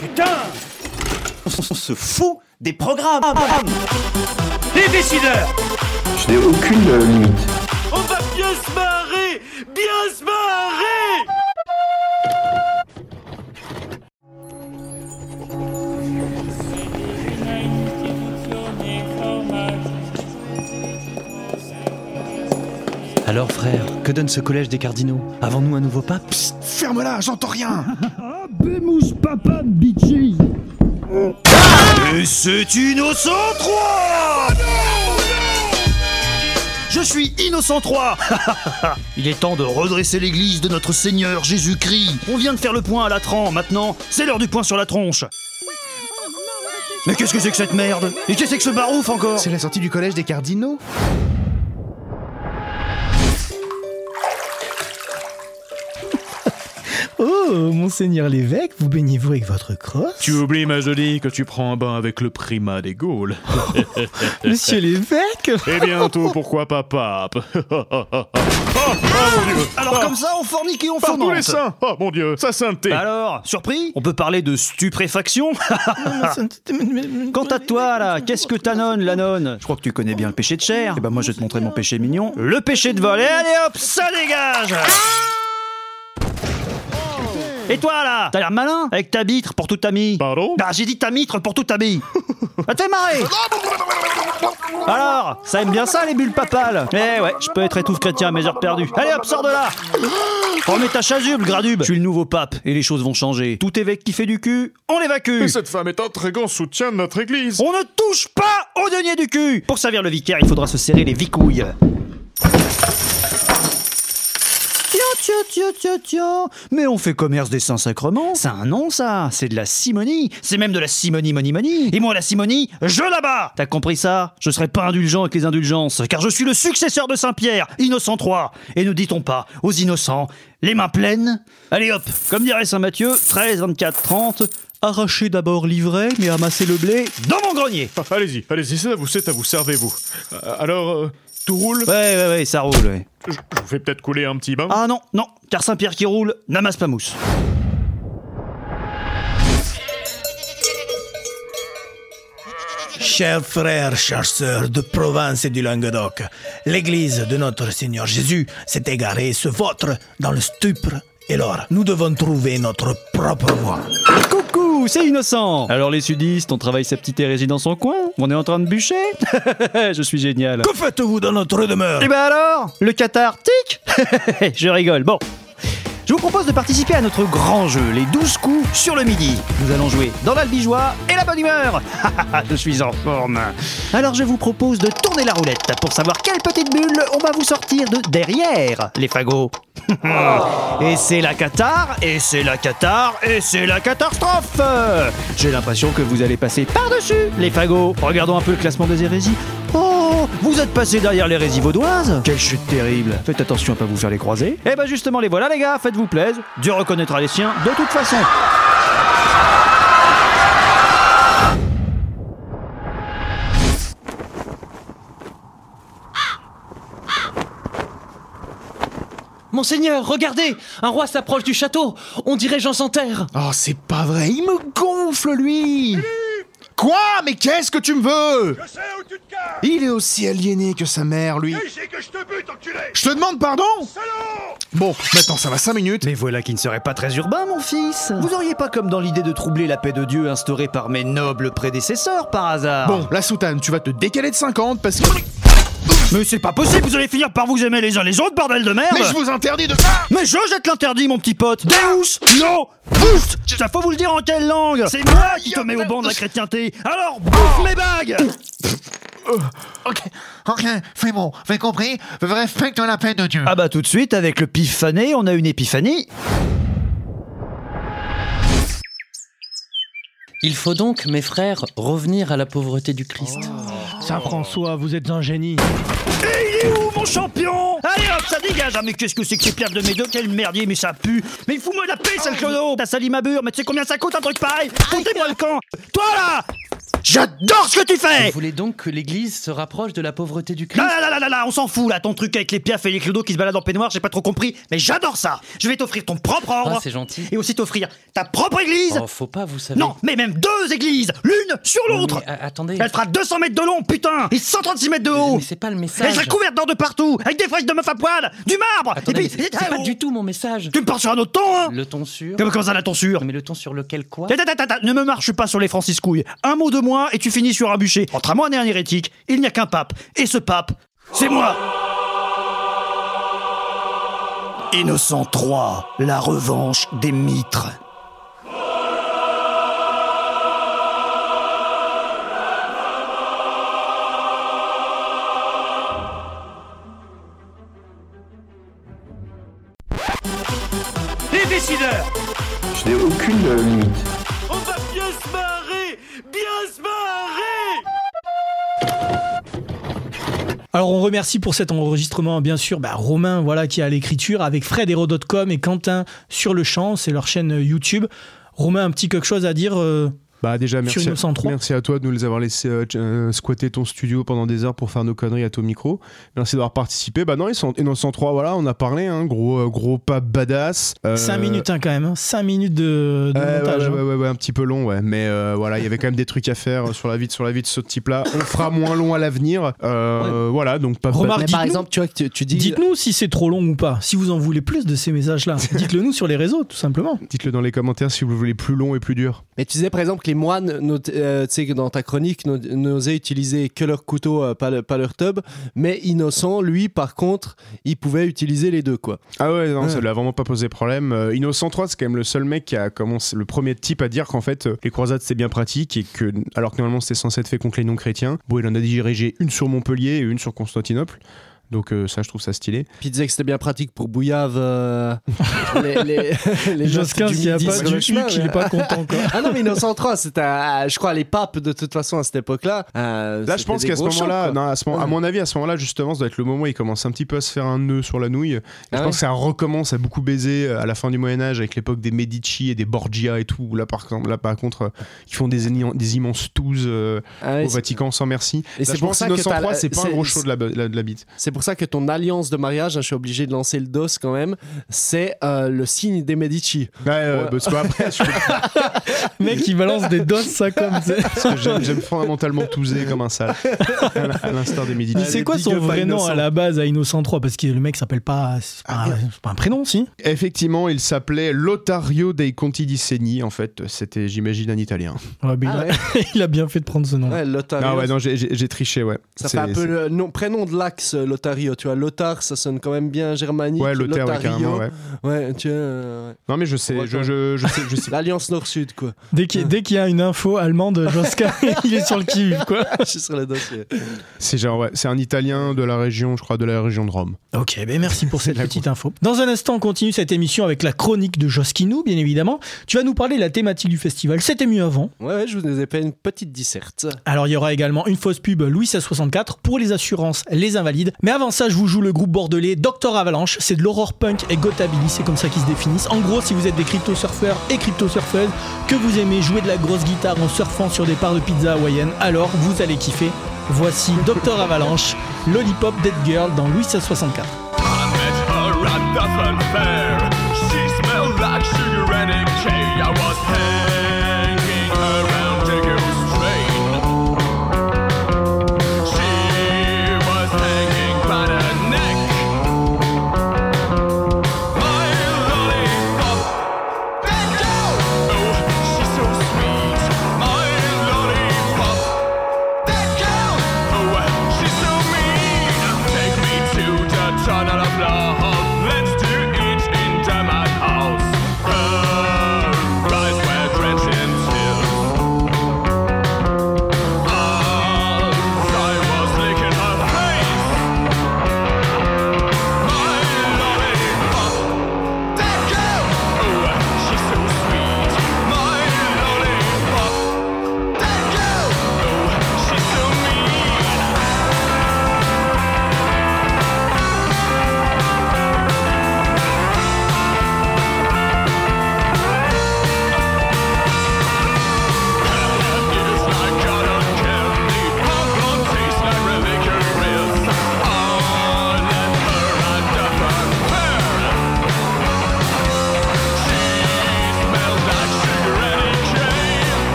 Putain On se fout des programmes. Les décideurs. Je n'ai aucune euh, limite. On va bien se marrer Bien se marrer. Alors frère, que donne ce collège des cardinaux? Avons-nous un nouveau pape? Ferme-la, j'entends rien. (laughs) Bémouche papa bitchy Et c'est Innocent 3 Je suis Innocent 3 (laughs) Il est temps de redresser l'église de notre Seigneur Jésus-Christ. On vient de faire le point à Latran, maintenant, c'est l'heure du point sur la tronche. Mais qu'est-ce que c'est que cette merde? Et qu'est-ce que c'est que ce barouf encore? C'est la sortie du collège des cardinaux Oh, monseigneur l'évêque, vous baignez-vous avec votre crosse? Tu oublies, ma jolie, que tu prends un bain avec le primat des Gaules. (laughs) Monsieur l'évêque? Et bientôt, pourquoi pas pape? (laughs) Oh, mon Dieu. Alors Ah, comme ça, on fornique et on Par tous les saints. Oh mon Dieu, sa sainteté. Alors, surpris? On peut parler de stupréfaction? (laughs) Quant à toi, là, qu'est-ce que t'annonnes, la nonne? Je crois que tu connais bien le péché de chair. Eh ben moi, je vais te montrer mon péché mignon. Le péché de vol. Et allez hop, ça dégage Et toi, là T'as l'air malin Avec ta bitre pour toute ta mie. Pardon Bah, j'ai dit ta mitre pour toute ta bille. Va (laughs) te marrer Alors, ça aime bien ça, les bulles papales Eh ouais, je peux être étouffe chrétien à mes heures perdues. Allez hop, sors de là Remets ta chasuble, gradube Je suis le nouveau pape, et les choses vont changer. Tout évêque qui fait du cul, on l'évacue Mais cette femme est un très grand soutien de notre église On ne touche pas au denier du cul Pour servir le vicaire, il faudra se serrer les vicouilles. Tiens, tiens, tiens, tiens, tiens Mais on fait commerce des Saints-Sacrements C'est un nom, ça. C'est de la simonie. C'est même de la simonie, money, money Et moi, la simonie, je la bats. T'as compris ça? Je serai pas indulgent avec les indulgences, car je suis le successeur de Saint-Pierre, innocent 3 Et ne dit-on pas aux innocents, les mains pleines? Allez hop. Comme dirait Saint-Matthieu, 13, 24, 30... Arrachez d'abord l'ivraie, mais amassez le blé dans mon grenier. Ah, Allez-y, allez-y, c'est à vous, c'est à vous, servez-vous. Euh, alors, euh, tout roule Ouais, ouais, ouais, ça roule, ouais. Je je vous fais peut-être couler un petit bain Ah non, non, car Saint-Pierre qui roule n'amasse pas mousse. Chers frères, chères sœurs de Provence et du Languedoc, l'Église de notre Seigneur Jésus s'est égarée et se vautre dans le stupre et l'or. Nous devons trouver notre propre voie. Coucou, c'est innocent Alors les sudistes, on travaille sa petite hérésie dans son coin On est en train de bûcher (laughs) Je suis génial. Que faites-vous dans notre demeure Et ben alors Le Qatar, tic (laughs) Je rigole, bon. Je vous propose de participer à notre grand jeu, les 12 coups sur le midi. Nous allons jouer dans l'albigeois et la bonne humeur. (laughs) je suis en forme. Alors je vous propose de tourner la roulette pour savoir quelle petite bulle on va vous sortir de derrière, les fagots. (laughs) et c'est la Qatar, et c'est la Qatar, et c'est la catastrophe J'ai l'impression que vous allez passer par-dessus, les fagots. Regardons un peu le classement des hérésies. Oh, vous êtes passé derrière l'hérésie vaudoise Quelle chute terrible Faites attention à pas vous faire les croiser. Eh ben justement, les voilà les gars, faites-vous plaisir. Dieu reconnaîtra les siens de toute façon. Monseigneur, regardez Un roi s'approche du château. On dirait Jean Santerre. Oh, c'est pas vrai, il me gonfle, lui. Quoi? Mais qu'est-ce que tu me veux? Je sais où tu te caches. Il est aussi aliéné que sa mère, lui. Ici que je te bute, enculé. Je te demande pardon? Bon, maintenant ça va 5 minutes. Mais voilà qui ne serait pas très urbain, mon fils. Vous auriez pas comme dans l'idée de troubler la paix de Dieu instaurée par mes nobles prédécesseurs, par hasard? Bon, la soutane, tu vas te décaler de 50 parce que... Mais c'est pas possible, vous allez finir par vous aimer les uns les autres, bordel de merde Mais je vous interdis de... Mais je jette l'interdit, mon petit pote Deus Non Boost Ça faut vous le dire en quelle langue C'est moi qui te mets au banc de la chrétienté Alors bouffe mes bagues Ok, ok, c'est bon, j'ai compris. Respecte la paix de Dieu. Ah bah tout de suite, avec le pifané, on a une épiphanie. Il faut donc, mes frères, revenir à la pauvreté du Christ. Saint François, vous êtes un génie. Est où mon champion Allez hop, ça dégage. Ah mais qu'est-ce que c'est que ces pierres de mes deux Quel merdier, mais ça pue. Mais fous-moi la paix, sale clodo. T'as sali ma bure, mais tu sais combien ça coûte un truc pareil Foutez-moi le camp. Toi là J'adore ce que tu fais Vous voulez donc que l'Église se rapproche de la pauvreté du Christ Là, là, là, là, là, on s'en fout là, ton truc avec les piafs et les clodos qui se baladent en peignoir, j'ai pas trop compris, mais j'adore ça Je vais t'offrir ton propre ordre Ah, c'est gentil. Et aussi t'offrir ta propre église Oh, faut pas, vous savez. Non, mais même deux églises L'une sur l'autre Mais, a- attendez. Elle fera 200 mètres de long, putain Et 136 mètres de haut Mais c'est pas le Elle message. sera couverte d'or de partout, avec des fraises de meuf à poil, du marbre Attendez, Et puis, c'est pas du tout mon message. Tu me parles sur un autre ton, hein Le ton sûr. Comment comment ça, la ton sûr Mais le ton sur lequel quoi Tata, tata, tata, Ne me marche pas sur les franciscouilles. Un mot de moi et tu finis sur un bûcher. Entre un moine et un hérétique, il n'y a qu'un pape. Et ce pape, c'est moi Innocent 3, la revanche des mitres. Les décideurs Je n'ai aucune euh, limite. On va bien se marrer Alors on remercie pour cet enregistrement bien sûr bah, Romain voilà qui à l'écriture avec Fred Hero.com et Quentin sur le champ, c'est leur chaîne YouTube. Romain, un petit quelque chose à dire euh, Bah déjà merci, Innocent 3. merci à toi de nous les avoir laissé euh, euh, squatter ton studio pendant des heures pour faire nos conneries à ton micro. Merci d'avoir participé. Bah non, ils sont Innocent 3, voilà, on a parlé, hein, gros euh, gros pas badass. 5 minutes hein, quand même, 5 minutes de, de montage. ouais, hein. ouais, ouais, ouais, un petit peu long, ouais. Mais euh, voilà, il y avait quand même des trucs à faire sur la vie, de- sur la vie de ce type-là. On fera moins long à l'avenir. Euh, Voilà, donc pas Remarque, par exemple, tu vois que tu, tu dis. Dites-nous si c'est trop long ou pas. Si vous en voulez plus de ces messages-là, (laughs) dites-le nous sur les réseaux, tout simplement. Dites-le dans les commentaires si vous voulez plus long et plus dur. Mais tu disais par exemple que les moines, not- euh, tu sais, que dans ta chronique, no- n'osaient utiliser que leur couteau, euh, pas, le- pas leur tub. Mais Innocent, lui, par contre, il pouvait utiliser les deux, quoi. Ah ouais, non, Ouais. ça lui a vraiment pas posé problème. Euh, Innocent 3, c'est quand même le seul mec qui a commencé, le premier type à dire qu'en fait, les croisades c'est bien pratique et que, alors que normalement c'était censé être fait contre les non-chrétiens, bon, il en a dirigé une sur Montpellier et une sur Constantinople. Donc euh, ça, je trouve ça stylé. Puis il disait que c'était bien pratique pour Bouillave. euh, les, les, (laughs) les Josquin, s'il y a pas du chemin, il est mais- pas content, quoi. (laughs) ah non, mais Innocent 3, c'était, je crois, les papes de toute façon à cette époque-là. euh, Là, je pense qu'à ce moment-là, non, à, ce moment- à Ouais. mon avis, à ce moment-là, justement, ça doit être le moment où il commence un petit peu à se faire un nœud sur la nouille. Ah je pense que ça recommence à beaucoup baiser à la fin du Moyen-Âge avec l'époque des Medici et des Borgia et tout. Où là, par exemple, là, par contre, ils font des, immenses touzes euh, Ah ouais, au Vatican sans merci. Et c'est pour ça que Innocent t'as 3, la- c'est pas un gros show de la, la- de la bite. C'est pour ça que ton alliance de mariage, hein, je suis obligé de lancer le dos quand même, c'est euh, le signe des Medici. Ouais, euh, parce qu'après, je- (laughs) Mec, il balance des doses, ça comme. parce que j'aime fondamentalement touser comme un sale. À l'instar des Medici. Mais c'est quoi son vrai nom à la base à Innocent 3 Parce que le mec s'appelle pas. C'est pas, un- c'est pas un prénom, si Effectivement, il s'appelait Lotario dei Conti di Segni. En fait, c'était, j'imagine, un italien. Ouais, mais il, Ah a, (laughs) il a bien fait de prendre ce nom. Ouais, Lotario. Ah ouais, non, j'ai- triché, ouais. Ça fait un peu le nom, prénom de l'axe, euh, Lotario. Tu vois, Lothar, ça sonne quand même bien germanique. Ouais, Lothaire, ouais, carrément, ouais. Ouais, tu vois. euh, ouais. Non, mais je sais, je, je, je sais, je (laughs) sais. L'alliance nord-sud, quoi. Dès qu'il dès qu'il y a une info allemande, (laughs) Josquin, il est sur le qui quoi. (laughs) Je suis sur le dossier. C'est genre, ouais, c'est un italien de la région, je crois, de la région de Rome. Ok, ben merci pour cette petite info. Dans un instant, on continue cette émission avec la chronique de Josquinou, bien évidemment. Tu vas nous parler de la thématique du festival. C'était mieux avant. Ouais, ouais, je vous ai fait une petite disserte. Alors, il y aura également une fausse pub Louis 64 pour les assurances, les invalides. Mais avant ça, je vous joue le groupe bordelais Dr Avalanche. C'est de l'horror punk et gotabilly, c'est comme ça qu'ils se définissent. En gros, si vous êtes des crypto-surfeurs et crypto-surfeuses, que vous aimez jouer de la grosse guitare en surfant sur des parts de pizza hawaïenne, alors vous allez kiffer. Voici Dr Avalanche, Lollipop Dead Girl dans Louis 64.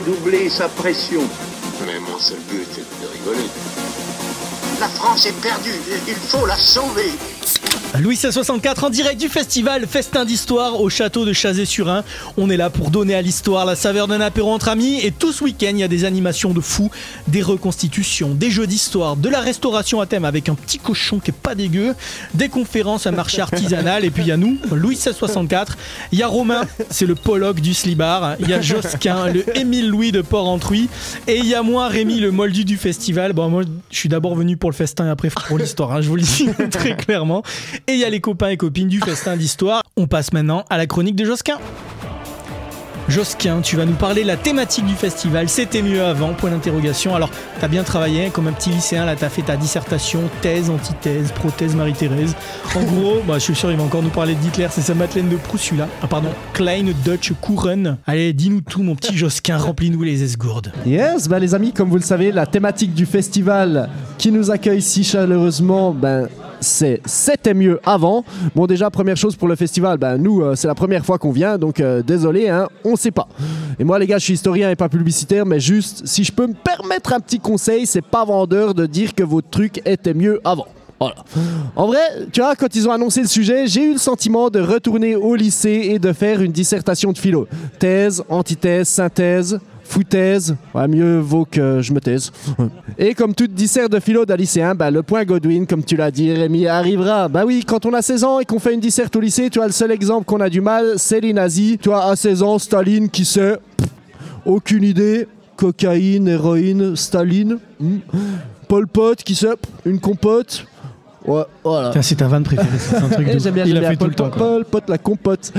Redoubler sa pression. Mais mon seul but est de rigoler. La France est perdue. Il faut la sauver. Louis 64 en direct du festival Festin d'Histoire au château de Chazé-sur-Ain. On est là pour donner à l'histoire la saveur d'un apéro entre amis et tout ce week-end il y a des animations de fous, des reconstitutions, des jeux d'histoire, de la restauration à thème avec un petit cochon qui est pas dégueu, des conférences, un marché artisanal et puis il y a nous, Louis 64. Il y a Romain, c'est le Pollock du Slibar. Il y a Josquin, le Émile Louis de Port-Entruy et il y a moi, Rémi, le moldu du festival. Bon moi je suis d'abord venu pour le festin et après pour l'histoire, hein, je vous le dis (laughs) très clairement. Et il y a les copains et copines du festin d'histoire. On passe maintenant à la chronique de Josquin. Josquin, tu vas nous parler de la thématique du festival. C'était mieux avant, point d'interrogation. Alors, t'as bien travaillé hein, comme un petit lycéen. Là, t'as fait ta dissertation, thèse, antithèse, prothèse, Marie-Thérèse. En gros, bah, je suis sûr, il va encore nous parler d'Hitler. C'est sa Madeleine de Proust, celui-là. Ah, pardon. Klein Dutch Kuren. Allez, dis-nous tout, mon petit Josquin. Remplis-nous les esgourdes. Yes, bah les amis, comme vous le savez, la thématique du festival qui nous accueille si chaleureusement, ben c'est c'était mieux avant. Bon déjà première chose pour le festival, ben nous euh, c'est la première fois qu'on vient, donc euh, désolé, hein, on sait pas. Et moi les gars, je suis historien et pas publicitaire, mais juste si je peux me permettre un petit conseil, c'est pas vendeur de dire que votre truc était mieux avant. Voilà. En vrai, tu vois, quand ils ont annoncé le sujet, j'ai eu le sentiment de retourner au lycée et de faire une dissertation de philo. Thèse, antithèse, synthèse, foutaise. Ouais, mieux vaut que je me taise. Et comme toute dissert de philo d'un lycéen, bah, le point Godwin, comme tu l'as dit, Rémi, arrivera. Bah oui, quand on a 16 ans et qu'on fait une disserte au lycée, tu vois, le seul exemple qu'on a du mal, c'est les nazis. Tu vois, à 16 ans, Staline, qui sait? Pff, Aucune idée. Cocaïne, héroïne, Staline. Hmm. Pol Pot, qui sait? Pff, Une compote. Ouais, voilà. Tiens, c'est ta vanne préférée. C'est un truc Eh, de J'aime bien, Il j'aime a bien. fait tout le temps. Pot, quoi. Pol Pot, la compote.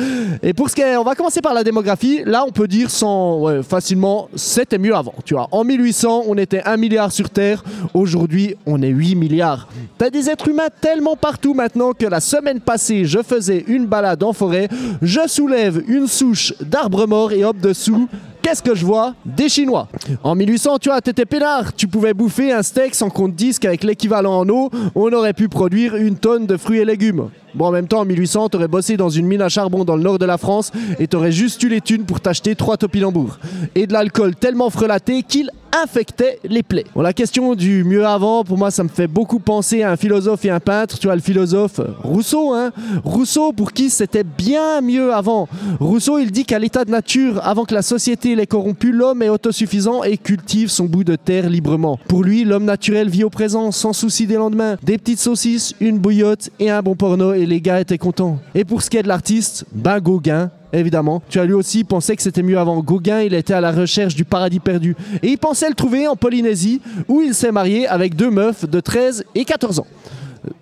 Et pour ce qui est, on va commencer par la démographie. Là, on peut dire sans, ouais, facilement, c'était mieux avant. Tu vois, en 1800, on était 1 milliard sur Terre. Aujourd'hui, on est 8 milliards. T'as des êtres humains tellement partout maintenant que la semaine passée, je faisais une balade en forêt. Je soulève une souche d'arbres morts et hop dessous. Qu'est-ce que je vois Des Chinois. En 1800, tu vois, t'étais peinard. Tu pouvais bouffer un steak sans qu'on te dise qu'avec l'équivalent en eau, on aurait pu produire une tonne de fruits et légumes. Bon, en même temps, en 1800, t'aurais bossé dans une mine à charbon dans le nord de la France et t'aurais juste eu les thunes pour t'acheter trois topinambours. Et de l'alcool tellement frelaté qu'il infectait les plaies. Bon, la question du mieux avant, pour moi, ça me fait beaucoup penser à un philosophe et un peintre. Tu vois, le philosophe Rousseau, hein Rousseau, pour qui c'était bien mieux avant. Rousseau, il dit qu'à l'état de nature, avant que la société l'ait corrompu, l'homme est autosuffisant et cultive son bout de terre librement. Pour lui, l'homme naturel vit au présent, sans souci des lendemains. Des petites saucisses, une bouillotte et un bon porno, les gars étaient contents. Et pour ce qui est de l'artiste, ben Gauguin, Évidemment. Tu as lui aussi pensé que c'était mieux avant. Gauguin, il était à la recherche du paradis perdu. Et il pensait le trouver en Polynésie, où il s'est marié avec deux meufs de 13 et 14 ans.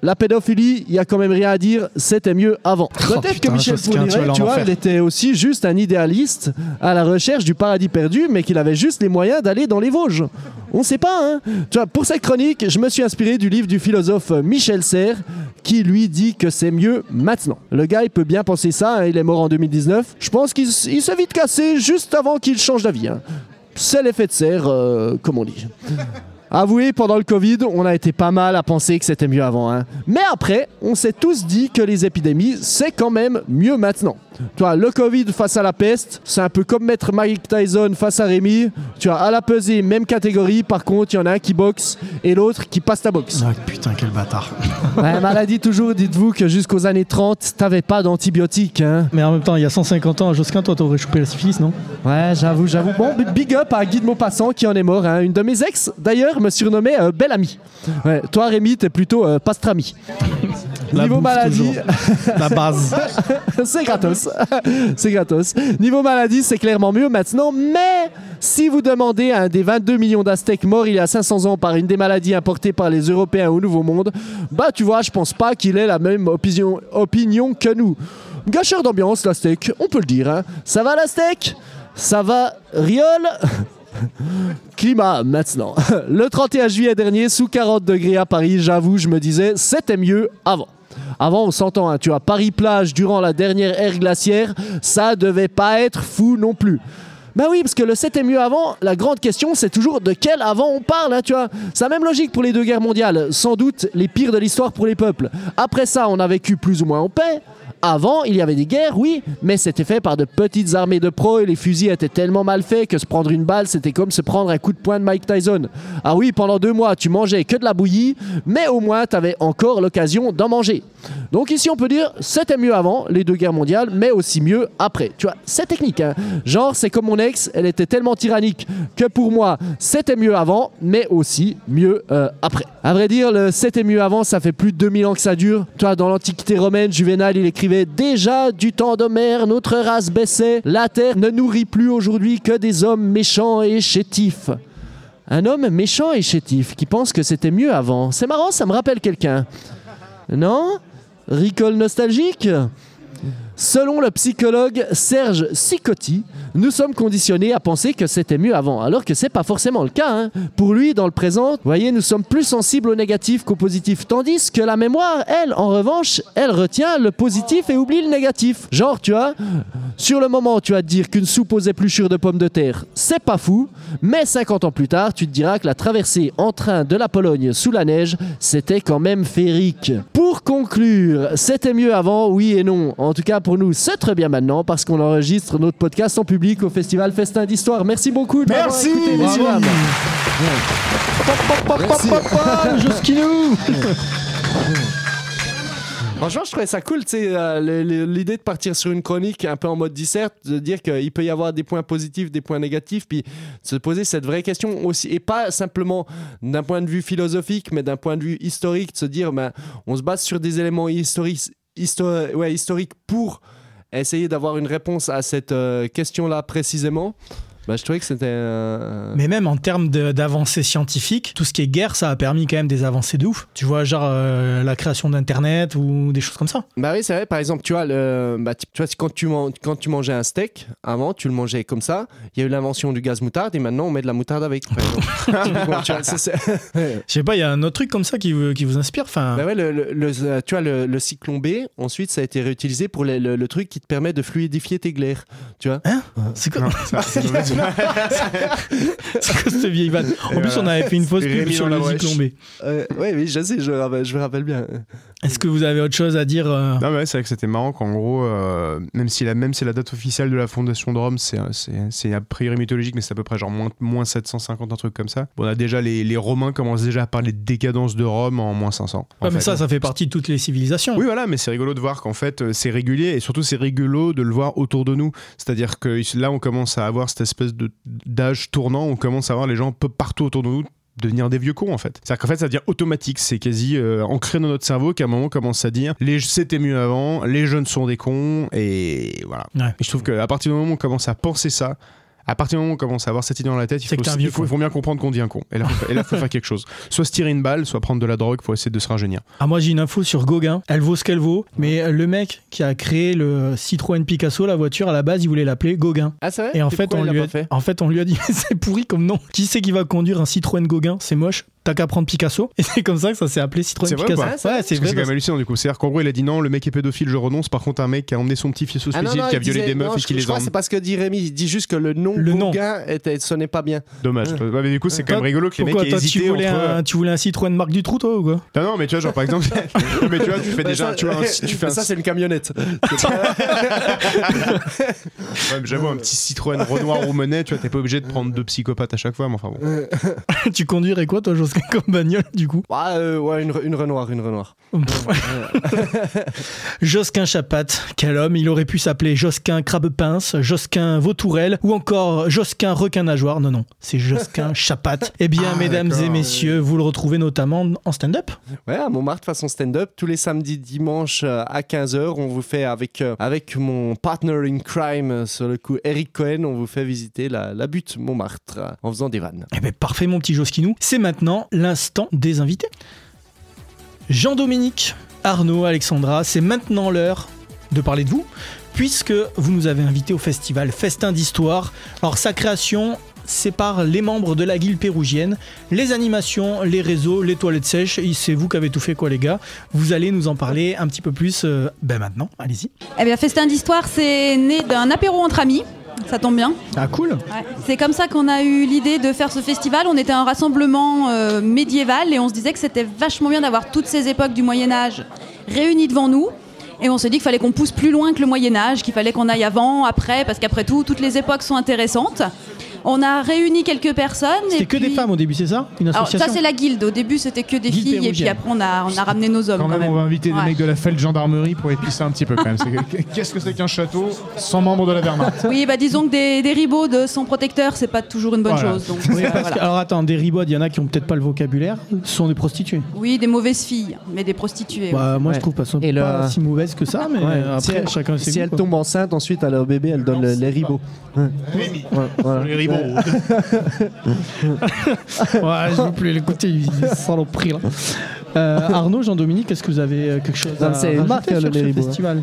La pédophilie, il y a quand même rien à dire, c'était mieux avant. Peut-être Oh, putain, que Michel Fourniret, tu vois, il était aussi juste un idéaliste à la recherche du paradis perdu, mais qu'il avait juste les moyens d'aller dans les Vosges. On sait pas, hein. Tu vois, pour cette chronique, je me suis inspiré du livre du philosophe Michel Serres, qui lui dit que c'est mieux maintenant. Le gars, il peut bien penser ça, hein, il est mort en 2019. Je pense qu'il s'est vite cassé juste avant qu'il change d'avis. hein. C'est l'effet de serre, euh, comme on dit. Avouez, pendant le Covid, on a été pas mal à penser que c'était mieux avant. hein. Mais après, on s'est tous dit que les épidémies, c'est quand même mieux maintenant. Tu vois, le Covid face à la peste, c'est un peu comme mettre Mike Tyson face à Rémi. Tu vois, à la pesée, même catégorie. Par contre, il y en a un qui boxe et l'autre qui passe ta boxe. Ah, putain, quel bâtard. (laughs) Ouais, maladie toujours, dites-vous que jusqu'aux années 30, t'avais pas d'antibiotiques. Hein. Mais en même temps, il y a 150 ans, Josquin, toi, t'aurais chopé la syphilis, non? Ouais, j'avoue, j'avoue. Bon, big up à Guy de Maupassant qui en est mort. hein. Une de mes ex, d'ailleurs, me surnommait euh, Belle Amie. Ouais, toi, Rémi, t'es plutôt euh, Pastrami. Niveau bouffe, maladie. La base. (laughs) c'est gratos. (laughs) c'est gratos. Niveau maladie, c'est clairement mieux maintenant, mais si vous demandez à un des 22 millions d'Aztèques morts il y a 500 ans par une des maladies importées par les Européens au Nouveau Monde, bah tu vois, je pense pas qu'il ait la même opinion, que nous. Gâcheur d'ambiance, l'Aztèque, on peut le dire. hein. Ça va l'Aztèque? Ça va Riol? (laughs) Climat maintenant. (laughs) Le 31 juillet dernier, sous 40 degrés à Paris, j'avoue, je me disais, c'était mieux avant. Avant, on s'entend, hein, tu vois, Paris-Plage durant la dernière ère glaciaire, ça devait pas être fou non plus. Ben oui, parce que le c'était mieux avant, la grande question, c'est toujours de quel avant on parle, hein, tu vois. C'est la même logique pour les deux guerres mondiales, sans doute les pires de l'histoire pour les peuples. Après ça, on a vécu plus ou moins en paix. Avant, il y avait des guerres, oui, mais c'était fait par de petites armées de pros et les fusils étaient tellement mal faits que se prendre une balle, c'était comme se prendre un coup de poing de Mike Tyson. Ah oui, pendant deux mois, tu mangeais que de la bouillie, mais au moins, tu avais encore l'occasion d'en manger. Donc ici, on peut dire, c'était mieux avant, les deux guerres mondiales, mais aussi mieux après. Tu vois, c'est technique, hein. Genre, c'est comme mon ex, elle était tellement tyrannique que pour moi, c'était mieux avant, mais aussi mieux euh, après. À vrai dire, le c'était mieux avant, ça fait plus de 2000 ans que ça dure. Toi, dans l'Antiquité romaine, Juvénal, il écrivait déjà du temps d'Homère, notre race baissait, la terre ne nourrit plus aujourd'hui que des hommes méchants et chétifs. Un homme méchant et chétif qui pense que c'était mieux avant. C'est marrant, ça me rappelle quelqu'un. Non? Ricole nostalgique? Selon le psychologue Serge Sicotti, nous sommes conditionnés à penser que c'était mieux avant, alors que c'est pas forcément le cas. hein. Pour lui, dans le présent, voyez, nous sommes plus sensibles au négatif qu'au positif, tandis que la mémoire, elle, en revanche, elle retient le positif et oublie le négatif. Genre, tu vois, sur le moment, tu vas te dire qu'une soupe aux épluchures de pommes de terre, c'est pas fou, mais 50 ans plus tard, tu te diras que la traversée en train de la Pologne sous la neige, c'était quand même féerique. Pour conclure, c'était mieux avant, oui et non. En tout cas, pour nous, c'est très bien maintenant parce qu'on enregistre notre podcast en public au festival Festin d'Histoire. Merci beaucoup de Merci. écouté, messieurs, dames. (laughs) Franchement, je trouvais ça cool, tu sais, euh, l'idée de partir sur une chronique un peu en mode dissert, de dire qu'il peut y avoir des points positifs, des points négatifs, puis se poser cette vraie question aussi, et pas simplement d'un point de vue philosophique, mais d'un point de vue historique, de se dire, ben, on se base sur des éléments historiques, histo- ouais, historiques pour essayer d'avoir une réponse à cette euh, question-là précisément. Ben, je trouvais que c'était... euh, Mais même en termes d'avancées scientifiques, tout ce qui est guerre, ça a permis quand même des avancées de ouf. Tu vois, genre euh, la création d'Internet ou des choses comme ça. Bah oui, c'est vrai. Par exemple, tu vois, le, bah, tu, tu vois quand, tu man- quand tu mangeais un steak, avant, tu le mangeais comme ça. Il y a eu l'invention du gaz moutarde et maintenant, on met de la moutarde avec. (laughs) (laughs) Je sais pas, il y a un autre truc comme ça qui vous, qui vous inspire. Enfin, Bah ouais, le, le- le- tu vois, le, le cyclone B, ensuite, ça a été réutilisé pour le truc qui te permet de fluidifier tes glaires. Tu vois Hein? C'est quoi? (laughs) C'est quoi cette vieille vanne En Et plus, on avait fait une fausse pub Rémi sur dans la B. Euh, ouais, oui, je sais, je, me rappelle- je me rappelle bien. Est-ce que vous avez autre chose à dire euh, Non, mais c'est vrai que c'était marrant qu'en gros, euh, même si la, même si la date officielle de la fondation de Rome, c'est, c'est, c'est a priori mythologique, mais c'est à peu près genre moins, moins 750, un truc comme ça. Bon, on a déjà les, les Romains commencent déjà à parler de décadence de Rome en moins 500. en Ouais, mais ça, ça fait partie de toutes les civilisations. Oui, voilà, mais c'est rigolo de voir qu'en fait, euh, c'est régulier et surtout, c'est rigolo de le voir autour de nous. C'est-à-dire que là, on commence à avoir cette espèce de, d'âge tournant, on commence à voir les gens un peu partout autour de nous devenir des vieux cons en fait. C'est-à-dire qu'en fait ça devient automatique, c'est quasi euh, ancré dans notre cerveau qu'à un moment on commence à dire les c'était mieux avant, les jeunes sont des cons et voilà. Ouais. Et je trouve qu'à partir du moment où on commence à penser ça, à partir du moment où on commence à avoir cette idée dans la tête, il faut, il il bien comprendre qu'on dit un con. Et là, là, faut faire quelque chose. Soit se tirer une balle, soit prendre de la drogue pour essayer de se rajeunir. Ah, moi, j'ai une info sur Gauguin. Elle vaut ce qu'elle vaut. Mais le mec qui a créé le Citroën Picasso, la voiture, à la base, il voulait l'appeler Gauguin. Ah, c'est vrai? Et en fait, on il lui a, fait? en fait, on lui a dit, mais (laughs) c'est pourri comme nom. Qui c'est qui va conduire un Citroën Gauguin? C'est moche. T'as qu'à prendre Picasso. Et c'est comme ça que ça s'est appelé Citroën vrai ou Picasso. ouais, c'est quand même hallucinant du coup. C'est-à-dire qu'en gros, il a dit non, le mec est pédophile, je renonce. Par contre, un mec qui a emmené son petit-fils au Ah non, suicide, non, qui a violé disait- des meufs non, et qui je les a c'est parce que dit Rémi, il dit juste que le nom Le nom. Gauguin était, sonnait pas bien. Dommage. Ouais, mais du coup, c'est quand même rigolo que les mecs Pourquoi aient toi, tu hésité voulais, entre. un, tu voulais un Citroën Marc Dutroux, toi, ou quoi Non, non, mais tu vois, genre par exemple, (laughs) (laughs) mais tu vois, tu fais Bah, déjà, ça- tu vois, un- tu fais ça, c'est une camionnette. (laughs) J'avoue, un petit Citroën Renoir Roumenet, tu vois, t'es pas obligé de prendre deux psychopathes à chaque fois, mais enfin bon. Tu conduirais quoi, toi, Josquin, comme bagnole, du coup Ah, euh, ouais, une, une Renoir, une Renoir. (laughs) Josquin Chapat, quel homme, il aurait pu s'appeler Josquin Crabe-Pince, Josquin Vautourelle ou encore Josquin Requin Nageoire. Non, non, c'est Josquin (laughs) Chapat. Eh bien, Ah, mesdames et messieurs, vous le retrouvez notamment en stand-up. Ouais, à Montmartre, façon stand-up, tous les samedis, dimanches euh, à 15h, on vous fait avec, euh, avec mon partner in crime, sur le coup, Eric Cohen, on vous fait visiter la, la butte Montmartre en faisant des vannes. Eh bien, parfait, mon petit Josquinou. C'est maintenant l'instant des invités. Jean-Dominique, Arnaud, Alexandra, c'est maintenant l'heure de parler de vous, puisque vous nous avez invités au festival Festin d'Histoire. Alors, sa création, par les membres de la guilde pérougienne, les animations, les réseaux, les toilettes sèches. C'est vous qui avez tout fait, quoi, les gars. Vous allez nous en parler un petit peu plus euh, ben maintenant. Allez-y. Eh bien, Festin d'Histoire, c'est né d'un apéro entre amis. Ça tombe bien. Ah, cool. Ouais. C'est comme ça qu'on a eu l'idée de faire ce festival. On était un rassemblement euh, médiéval et on se disait que c'était vachement bien d'avoir toutes ces époques du Moyen Âge réunies devant nous. Et on s'est dit qu'il fallait qu'on pousse plus loin que le Moyen Âge, qu'il fallait qu'on aille avant, après, parce qu'après tout, toutes les époques sont intéressantes. On a réuni quelques personnes. C'était que des femmes au début, c'est ça Une Alors, association ça, c'est la guilde. Au début, c'était que des Guilde filles, et puis après, on a, on a ramené nos hommes. Quand même, on va inviter Ouais. des mecs de la Feld gendarmerie pour épicer un petit peu quand même. (laughs) Qu'est-ce que c'est qu'un château sans membres de la Wehrmacht? Oui, bah disons que des, des ribots de sans protecteur, c'est pas toujours une bonne Voilà. chose. Donc, Oui, euh, parce voilà. que- alors attends, des ribodes, il y en a qui ont peut-être pas le vocabulaire, ce sont des prostituées. Oui, des mauvaises filles, mais des prostituées. Bah, moi, je trouve pas, Et le- si mauvaise que ça, mais Ouais. si après, elle, chacun si goûts, elle quoi. tombe enceinte, ensuite à leur bébé, elle donne le- les ribots. Les ribots. ouais, je (laughs) veux plus l'écouter, il saloperie là. Euh, Arnaud, Jean-Dominique, est-ce que vous avez euh, quelque chose Non, à c'est marque, sur le ce hein. festival?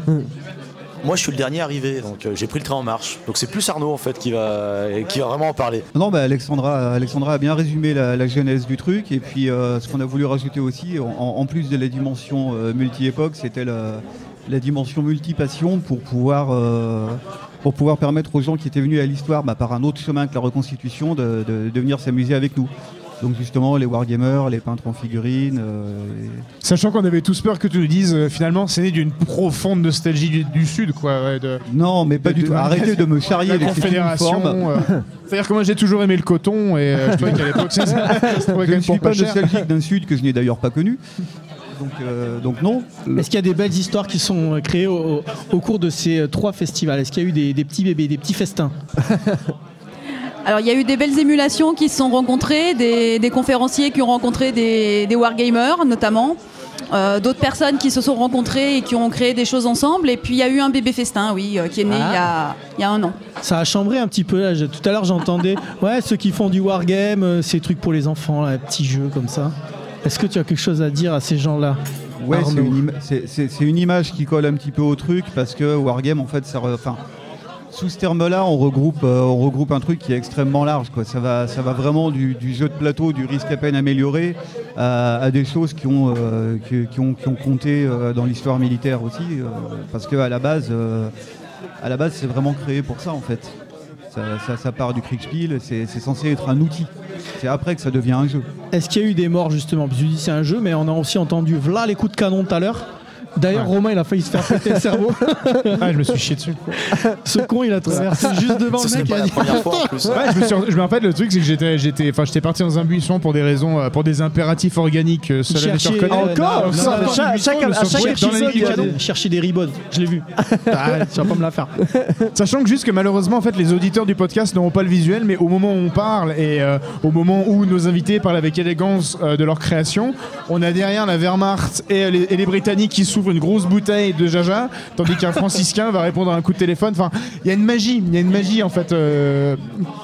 Moi, je suis le dernier arrivé, donc euh, j'ai pris le train en marche. Donc c'est plus Arnaud en fait qui va, qui va vraiment en parler. Non, bah Alexandra, Alexandra a bien résumé la, la genèse du truc. Et puis, euh, ce qu'on a voulu rajouter aussi, en, en plus de la dimension euh, multi-époque, c'était la, la dimension multi-passion pour pouvoir, euh, pour pouvoir permettre aux gens qui étaient venus à l'histoire bah, par un autre chemin que la reconstitution de, de- de venir s'amuser avec nous. Donc, justement, les wargamers, les peintres en figurines. euh, et- Sachant qu'on avait tous peur que tu nous dises, euh, finalement, c'est né d'une profonde nostalgie du, du Sud, quoi. ouais, de, Non, mais pas du tout. Arrêtez de me charrier La avec ces Confédération. uniformes. euh, C'est-à-dire que moi, j'ai toujours aimé le coton et euh, je trouvais qu'à l'époque, (laughs) ça, ça Je ne suis pas nostalgique d'un Sud que je n'ai d'ailleurs pas connu. Donc, euh, donc non. Est-ce qu'il y a des belles histoires qui sont euh, créées au, au cours de ces euh, trois festivals? Est-ce qu'il y a eu des, des petits bébés, des petits festins? (laughs) Alors, il y a eu des belles émulations qui se sont rencontrées, des, des conférenciers qui ont rencontré des, des wargamers notamment. euh, D'autres personnes qui se sont rencontrées et qui ont créé des choses ensemble. Et puis il y a eu un bébé festin, oui, euh, qui est né Ah. il, y a, il y a un an. Ça a chambré un petit peu là. Je- Tout à l'heure, j'entendais ouais, ceux qui font du wargame, euh, ces trucs pour les enfants, là, petits jeux comme ça. Est-ce que tu as quelque chose à dire à ces gens-là Ouais, c'est une, image qui colle un petit peu au truc parce que Wargame, en fait, ça, re- enfin, sous ce terme-là, on regroupe, euh, on regroupe un truc qui est extrêmement large. Quoi. Ça, va, ça va vraiment du, du jeu de plateau, du risque à peine amélioré, à, à des choses qui ont, euh, qui, qui ont, qui ont compté euh, dans l'histoire militaire aussi, parce que à la base, euh, à la base, c'est vraiment créé pour ça, en fait. Ça, part du Kriegspiel, c'est censé être un outil. C'est après que ça devient un jeu. Est-ce qu'il y a eu des morts justement? Parce que c'est un jeu, mais on a aussi entendu voilà les coups de canon tout à l'heure. D'ailleurs, Romain, il a failli se faire péter le cerveau. (laughs) Ah, je me suis chié dessus. Ce con, il a traversé juste devant le mec. pas la première fois en (laughs) plus. Ouais, je me, suis, je me rappelle le truc, c'est que j'étais, j'étais, enfin, j'étais parti dans un buisson pour des raisons, euh, pour des impératifs organiques. euh, Seul à Chercher- euh, non, Alors, non, chaque- à suis chaque épisode, il y a des- Chercher des je l'ai vu. Ah, tu vas pas me la faire. (laughs) Sachant que juste que malheureusement en fait les auditeurs du podcast n'auront pas le visuel mais au moment où on parle et euh, au moment où nos invités parlent avec élégance euh, de leur création on a derrière la Wehrmacht et les, et les Britanniques qui s'ouvrent une grosse bouteille de jaja tandis qu'un franciscain va répondre à un coup de téléphone enfin il y a une magie il y a une magie en fait euh,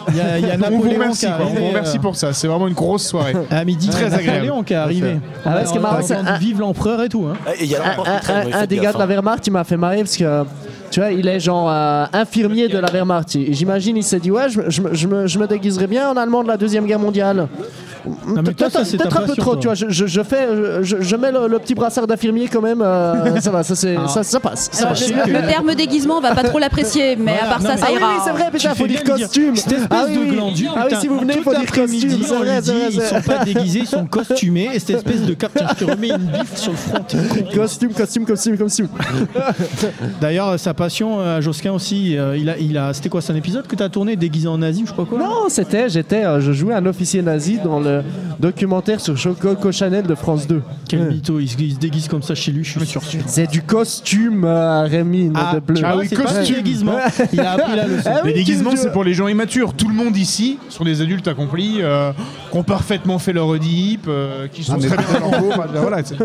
Il y a, il y a on vous remercie qui est quoi, on arrivé, vous remercie euh, pour ça c'est vraiment une grosse soirée à midi. Très Napoléon agréable. qui est arrivé. Ah ouais, ce qui est On a marrant, c'est entendu un- Vive l'empereur et tout. Hein. Et il y a un, traîne, des gars de la. Wehrmacht, il m'a fait marrer parce que tu vois, il est genre euh, infirmier de la Wehrmacht. J'imagine, il s'est dit ouais, je, me- je me- je me, je me déguiserais bien en allemand de la deuxième guerre mondiale. Peut-être c'est ta peut-être un peu passion, trop, tu vois. Je, je- je fais, je, je mets le, le petit brassard d'infirmier quand même. euh, ça va, ça, c'est- Alors, ça, ça passe. Ça Alors, passe. le, le terme déguisement, on va pas trop l'apprécier, mais Voilà, à part non, ça, ça Ah ira. oui, c'est vrai, Tu putain, fais faut dire costume. Cette espèce ah oui, de. Ah oui, si vous venez, faut dire costume. Vrai, dit, vrai. Ils sont pas déguisés, ils sont costumés. Et cette (laughs) espèce de cap, tiens, je te remets une bifle sur le front. Costume, costume, costume, costume. D'ailleurs, sa passion euh, à Josquin aussi, euh, il a, il a, c'était quoi, c'est un épisode que tu as tourné déguisé en nazi ou je sais pas quoi Non, c'était, j'étais, euh, je jouais un officier nazi dans le documentaire sur Coco Chanel de France 2. Quel mytho, il se, il se déguise comme ça chez lui, je suis sûr. C'est du costume, euh, Rémi, Ah, de bleu. ah oui, c'est pas costume. du déguisement. Il a appris la leçon. (laughs) Ah oui, les déguisements, tu- c'est pour les gens immatures. Tout le monde ici sont des adultes accomplis, euh, qui ont parfaitement fait leur Oedipe, euh, qui sont Ah, très bien dans leur peau. Enfin, voilà, c'est-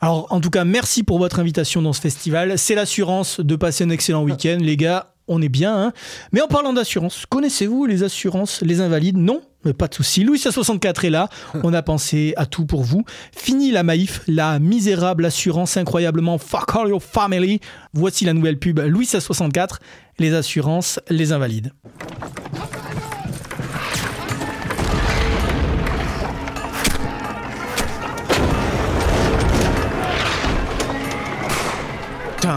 Alors, en tout cas, merci pour votre invitation dans ce festival. C'est l'assurance de passer un excellent week-end, les gars. On est bien, hein Mais en parlant d'assurance, connaissez-vous les assurances, les invalides? Non? Mais pas de souci. Louis 64 est là. (laughs) On a pensé à tout pour vous. Fini la maïf, la misérable assurance incroyablement fuck all your family. Voici la nouvelle pub Louis 64, les assurances, les invalides.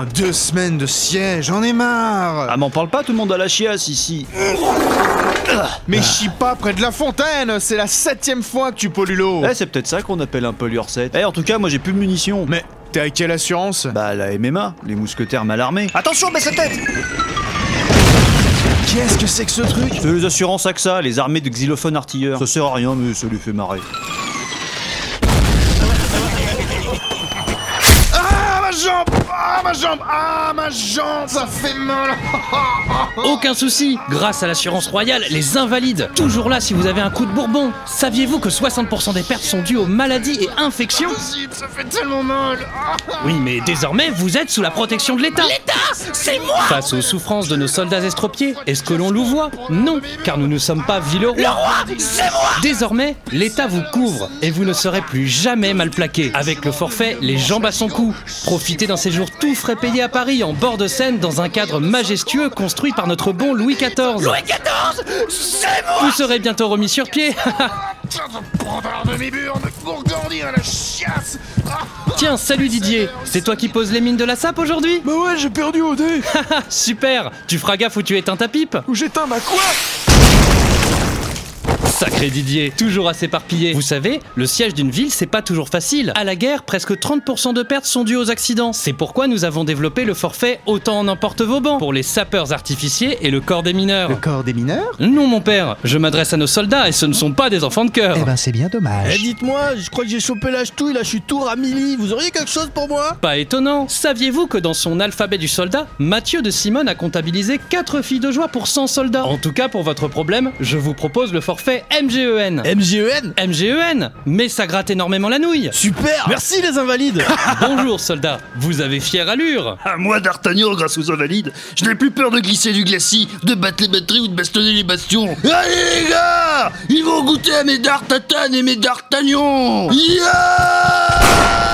Putain, deux semaines de siège, j'en ai marre Ah, m'en parle pas, tout le monde a la chiasse ici. Mais chie pas près de la fontaine C'est la septième fois que tu pollues l'eau Eh, c'est peut-être ça qu'on appelle un pollueur 7. Eh, en tout cas, moi j'ai plus de munitions. Mais T'es à quelle assurance? Bah la MMA, les mousquetaires mal armés. Attention, baisse la tête Qu'est-ce que c'est que ce truc? C'est les assurances AXA, les armées de xylophones artilleurs. Ça sert à rien, mais ça lui fait marrer. Ma jambe Ah ma jambe Ça fait mal (laughs) Aucun souci, grâce à l'assurance royale, les invalides, toujours là si vous avez un coup de bourbon. Saviez-vous que 60% des pertes sont dues aux maladies et infections? Impossible, ça fait tellement mal. (laughs) Oui, mais désormais, vous êtes sous la protection de l'État. L'État C'est moi Face aux souffrances de nos soldats estropiés, est-ce que l'on louvoie Non, car nous ne sommes pas Villeroy. Le roi C'est moi Désormais, l'État vous couvre et vous ne serez plus jamais mal plaqué. Avec le forfait Les Jambes à son cou. Profitez d'un séjour tout frais payé à Paris en bord de Seine dans un cadre majestueux construit par notre bon Louis XIV. Louis XIV C'est moi Vous serez bientôt remis sur pied. (laughs) Ah. Tiens, salut Didier. C'est toi qui poses les mines de la sape aujourd'hui Bah ouais, j'ai perdu au dé (laughs) Super. Tu feras gaffe où tu éteins ta pipe. Ou j'éteins ma quoi? Sacré Didier, toujours à s'éparpiller. Vous savez, le siège d'une ville, c'est pas toujours facile. À la guerre, presque 30% de pertes sont dues aux accidents. C'est pourquoi nous avons développé le forfait Autant en emporte vos bancs pour les sapeurs artificiers et le corps des mineurs. corps des mineurs Non, mon père, je m'adresse à nos soldats et ce ne sont pas des enfants de cœur. Eh ben c'est bien Eh, dommage. dites-moi, je crois que j'ai chopé la ch'touille, là je suis tout ramilly. Vous auriez quelque chose pour moi? Pas étonnant. Saviez-vous que dans son alphabet du soldat, Mathieu de Simone a comptabilisé 4 filles de joie pour 100 soldats? En tout cas, pour votre problème, je vous propose le forfait MGEN. MGEN MGEN Mais ça gratte énormément la nouille. Super Merci les invalides. (laughs) Bonjour soldat, vous avez fière allure. À moi, D'Artagnan, grâce aux invalides, je n'ai plus peur de glisser du glacis, de battre les batteries ou de bastonner les bastions. Allez les gars Ils vont goûter à mes D'Artatan et mes D'Artagnan Yeah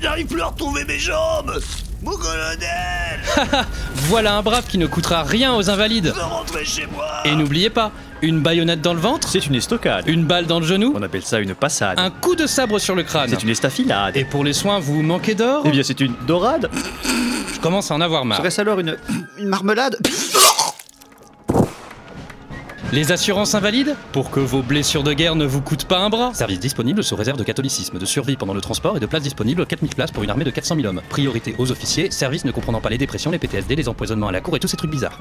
j'arrive plus, à retrouver mes jambes Mon colonel (laughs) Voilà un brave qui ne coûtera rien aux invalides Je veux rentrer chez moi Et n'oubliez pas, une baïonnette dans le ventre C'est une estocade. Une balle dans le genou On appelle ça une passade. Un coup de sabre sur le crâne C'est une estafilade. Et pour les soins, vous manquez d'or Eh bien, c'est une dorade. Je commence à en avoir marre. Serait-ce alors une, une marmelade? (laughs) Les assurances invalides Pour que vos blessures de guerre ne vous coûtent pas un bras Service disponible sous réserve de catholicisme, de survie pendant le transport et de places disponibles 4000 places pour une armée de 400 000 hommes. Priorité aux officiers, service ne comprenant pas les dépressions, les PTSD, les empoisonnements à la cour et tous ces trucs bizarres.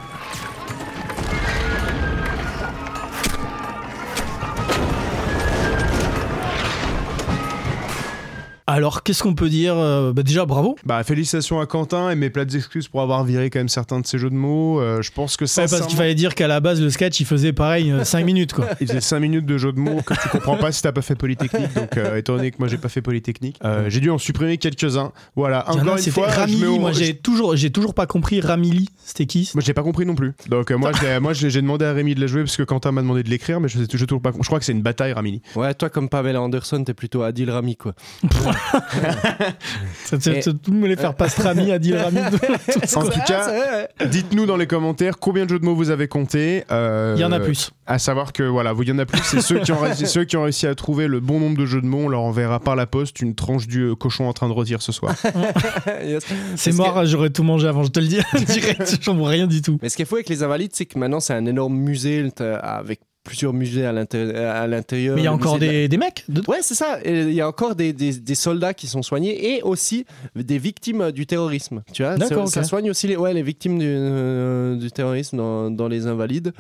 Alors, qu'est-ce qu'on peut dire Euh, bah, Déjà, bravo. Bah félicitations à Quentin et mes plates excuses pour avoir viré quand même certains de ses jeux de mots. Euh, je pense que ça. Ouais, parce qu'il fallait dire qu'à la base, le sketch, il faisait pareil 5 minutes, quoi. Il faisait 5 minutes de jeux de mots que tu comprends pas si t'as pas fait Polytechnique. Donc, euh, étant donné que moi j'ai pas fait Polytechnique, euh, j'ai dû en supprimer quelques-uns. Voilà, Il y en a, encore une c'était fois. Ramilly, au- moi j'ai toujours, j'ai toujours pas compris Ramilly, c'était qui Moi j'ai pas compris non plus. Donc euh, moi j'ai moi j'ai demandé à Rémi de la jouer parce que Quentin m'a demandé de l'écrire, mais je sais j'ai toujours pas. Je crois que c'est une bataille Ramilly. Ouais, toi comme Pamela Anderson, t'es plutôt Adil Rami quoi. (laughs) (laughs) Ça te Et- tout me les faire pastrami, tout (laughs) ça. En tout cas, dites-nous dans les commentaires combien de jeux de mots vous avez compté. euh, Il y en a plus. À savoir que voilà, vous il y en a plus. C'est ceux qui ont réussi, ceux qui ont réussi à trouver le bon nombre de jeux de mots. On leur enverra par la poste une tranche du euh, cochon en train de rôtir ce soir. (laughs) C'est mort, j'aurais tout mangé avant, je te le dis direct, j'en vois rien du tout. Mais ce qu'il faut avec les invalides, c'est que maintenant c'est un énorme musée t'as- avec plusieurs musées à l'inté- à l'intérieur. Mais il y a encore la- des, mecs de- Ouais, c'est ça. Il y a encore des, des- des soldats qui sont soignés et aussi des victimes du terrorisme. Tu vois, D'accord, ça, ça soigne aussi les, ouais, les victimes du, euh, du terrorisme dans, dans les invalides.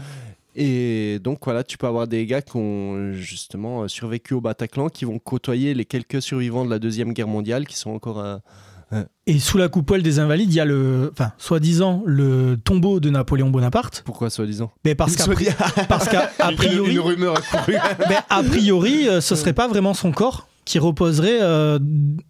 Et donc voilà, tu peux avoir des gars qui ont justement euh, survécu au Bataclan, qui vont côtoyer les quelques survivants de la deuxième guerre mondiale, qui sont encore euh, Et sous la coupole des Invalides, il y a le, enfin, soi-disant, le tombeau de Napoléon Bonaparte. Pourquoi soi-disant? Mais parce qu'à parce (laughs) priori, Une rumeur a couru. (laughs) mais a priori, euh, ce serait pas vraiment son corps qui reposerait euh,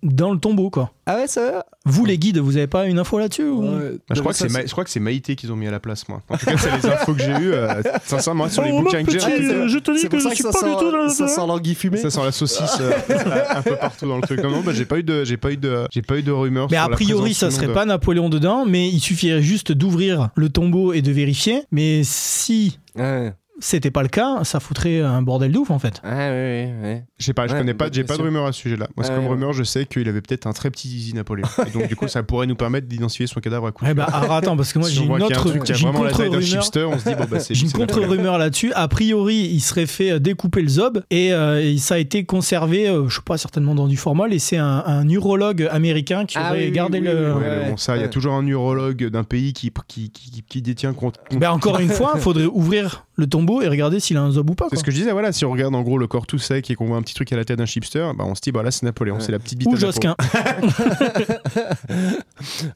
dans le tombeau, quoi. Ah ouais, ça va Vous, les guides, vous avez pas une info là-dessus ou- Bah, je, crois que c'est Ma- je crois que c'est Maïté qu'ils ont mis à la place, moi. En tout cas, c'est les infos que j'ai eues. euh, sincèrement, sur les Oh, bouquins que j'ai. c'est- je te dis que je suis pas du sent- tout dans ça sent l'anguille fumée. Ça sent la saucisse euh, (laughs) un peu partout dans le truc. Non, non, bah, j'ai pas eu de, j'ai pas eu de, j'ai pas eu de rumeurs. Mais sur a priori, ça serait de- pas Napoléon dedans, mais il suffirait juste d'ouvrir le tombeau et de vérifier. Mais si Ouais. C'était pas le cas, ça foutrait un bordel d'ouf en fait. Ouais, ouais, ouais. Je sais pas, je Ouais, connais pas, bah, j'ai bien pas de rumeur à ce sujet-là. Moi, c'est Ouais, comme ouais. rumeur, je sais qu'il avait peut-être un très petit zizi Napoléon. (laughs) Et donc, du coup, ça pourrait nous permettre d'identifier son cadavre à coup. Eh bah, alors, attends, parce que moi Si j'ai une autre, j'ai une vraiment la taille d'un contre-rumeur. chipster, on se dit, bon, bah, c'est- J'ai une contre-rumeur là-dessus. A priori, il serait fait euh, découper le zob et, euh, et ça a été conservé, euh, je sais pas, certainement dans du formol. Et c'est un, un urologue américain qui Ah aurait oui, oui, gardé oui, le. oui, Ouais, mais bon, ça, il y a toujours un urologue d'un pays qui, qui, qui, qui détient compte. Ben, encore (laughs) une fois, il faudrait ouvrir le tombeau et regarder s'il a un zob ou pas. C'est ce que je disais, voilà, si on regarde en gros le corps tout sec et qu'on voit un petit truc à la tête d'un chipster, bah on se dit, bah là c'est Napoléon, c'est la petite bite Ou. Josquin. (laughs)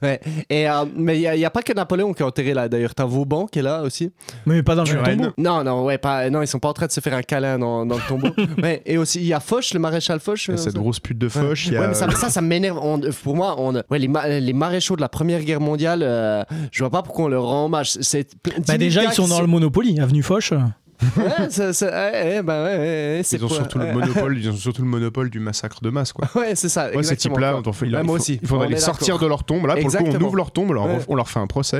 Ouais. Et, euh, mais il n'y a, pas que Napoléon qui est enterré là. D'ailleurs, t'as Vauban qui est là aussi. Mais pas dans le Turenne. tombeau. Non, non, ouais, pas, non, ils sont pas en train de se faire un câlin dans, dans le tombeau. (laughs) ouais, et aussi, il y a Foch, le maréchal Foch. Euh, cette grosse pute de Foch, y a- mais ça, ça, ça m'énerve. On- Pour moi, on, ouais, les, ma- les maréchaux de la Première Guerre mondiale, euh, je vois pas pourquoi on leur rend hommage. C'est Bah, déjà, ils sont dans le Monopoly, avenue Foch. Ouais, ça- ça- ouais, bah ouais, Ils ont surtout le monopole, ils ont (laughs) surtout le monopole du massacre de masse, quoi. Ouais, c'est ça. Ouais, ces types-là, il, moi faut- aussi. il faudrait les sortir de leur tombe. Là, pour le coup, on ouvre leur tombe, on leur, Ouais. on leur fait un procès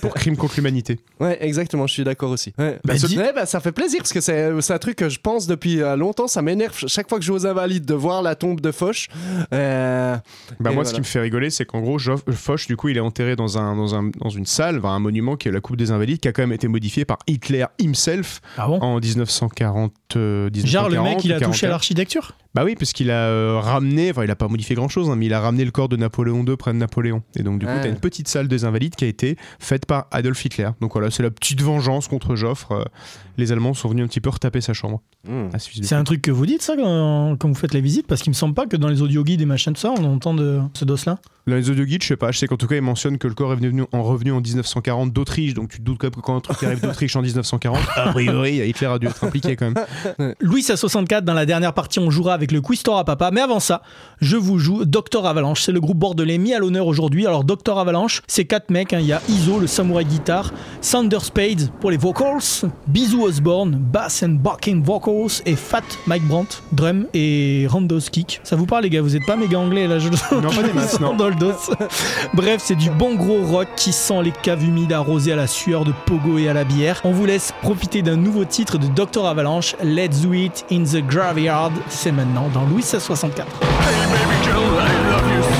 pour crime contre l'humanité. (laughs) Ouais, exactement, je suis d'accord aussi. Ouais. Bah, Bah, bah, ça fait plaisir parce que c'est un truc que je pense depuis euh, longtemps. Ça m'énerve chaque fois que je vais aux Invalides de voir la tombe de Foch. Euh, Bah moi, ce qui me fait rigoler, c'est qu'en gros, Joff- Foch, du coup, il est enterré dans, un, dans, un, dans une salle, un monument qui est la Coupe des Invalides, qui a quand même été modifié par Hitler himself en 1940. euh, Genre, le 1940 mec, il a ou touché à 44. l'architecture Bah oui, parce qu'il a euh, ramené, enfin il a pas modifié grand chose, mais il a ramené le corps de Napoléon II près de Napoléon. Et donc du coup, Ouais. t'as une petite salle des invalides qui a été faite par Adolf Hitler. Donc voilà, c'est la petite vengeance contre Joffre. Les Allemands sont venus un petit peu retaper sa chambre. Hmm. C'est un truc que vous dites ça quand, quand vous faites la visite Parce qu'il me semble pas que dans les audio guides et machin de ça, on entend de ce dos-là. Dans les audio guides, je sais pas, je sais qu'en tout cas, il mentionne que le corps est venu en revenu en 1940 d'Autriche. Donc tu te doutes quand même que quand un truc arrive d'Autriche en 1940, (laughs) a priori, Hitler a dû être impliqué quand même. (laughs) Louis à 64, dans la dernière partie, on jouera avec le Quiz à papa. Mais avant ça, je vous joue Docteur Avalanche. C'est le groupe bordelais mis à l'honneur aujourd'hui. Alors, Docteur Avalanche, c'est quatre mecs. hein. Il y a Iso, le samouraï de guitare, Sander Spade pour les vocals, Bisou Osborne, bass and backing vocals, et Fat Mike Brandt, drum et Randos kick. Ça vous parle, les gars? Vous êtes pas méga anglais là je... Non, pas des masses, non. (laughs) dans le dos. Bref, c'est du bon gros rock qui sent les caves humides arrosées à la sueur de pogo et à la bière. On vous laisse profiter d'un nouveau titre de Dr Avalanche, Let's Do It in the Graveyard. C'est maintenant dans Louis 64. Graveyard, on my tomb, on my tomb. Do you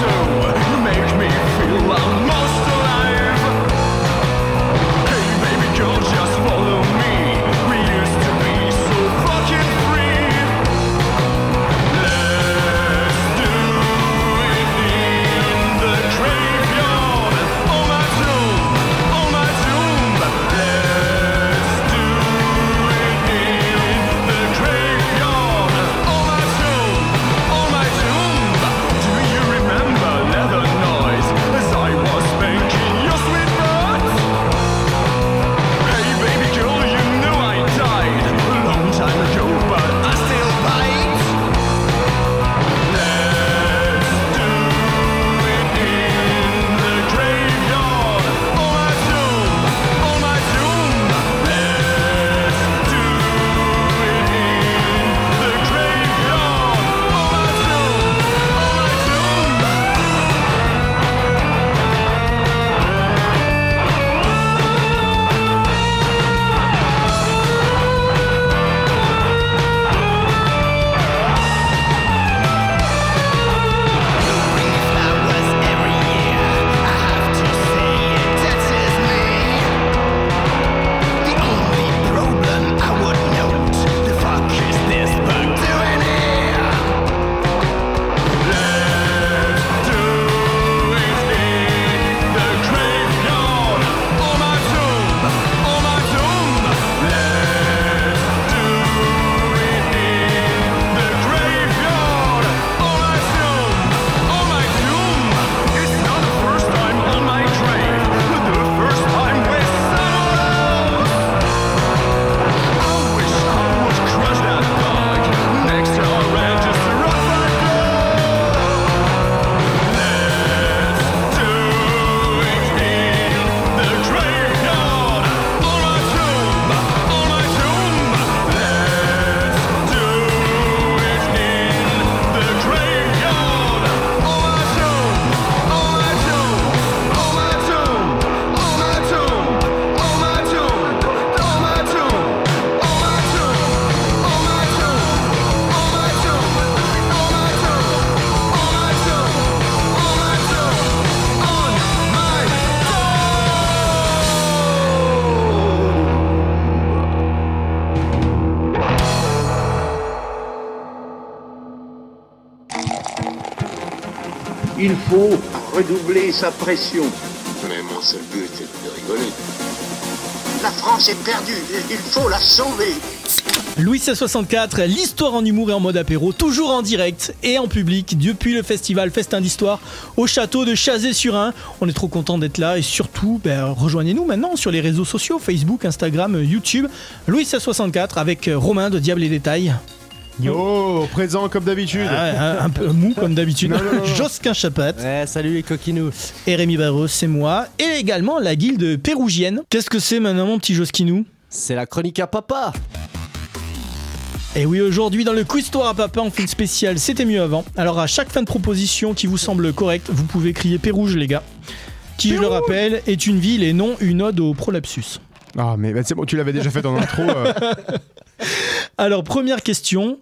redoubler sa pression. Mais mon seul but est de rigoler. La France est perdue. Il faut la sauver. Louis 64, l'histoire en humour et en mode apéro, toujours en direct et en public depuis le festival Festin d'Histoire au château de Chazé-sur-Ain. On est trop content d'être là et surtout, ben, rejoignez-nous maintenant sur les réseaux sociaux Facebook, Instagram, YouTube. Louis 64 avec Romain de Diable et Détail. Yo, présent comme d'habitude. Ah, un, un peu mou comme d'habitude. Josquin Chapat. salut les coquinous. Et Rémi Barros, c'est moi. Et également la guilde pérougienne. Qu'est-ce que c'est maintenant, mon petit Josquinou? C'est la chronique à papa. Et oui, aujourd'hui, dans le quiz Histoire à Papa, on fait une spéciale C'était mieux avant. Alors, à chaque fin de proposition qui vous semble correcte, vous pouvez crier Pérouge, les gars. Qui, je le rappelle, est une ville et non une ode au prolapsus. Ah, mais bah, c'est bon, tu l'avais déjà fait en (laughs) intro. euh. Alors, première question.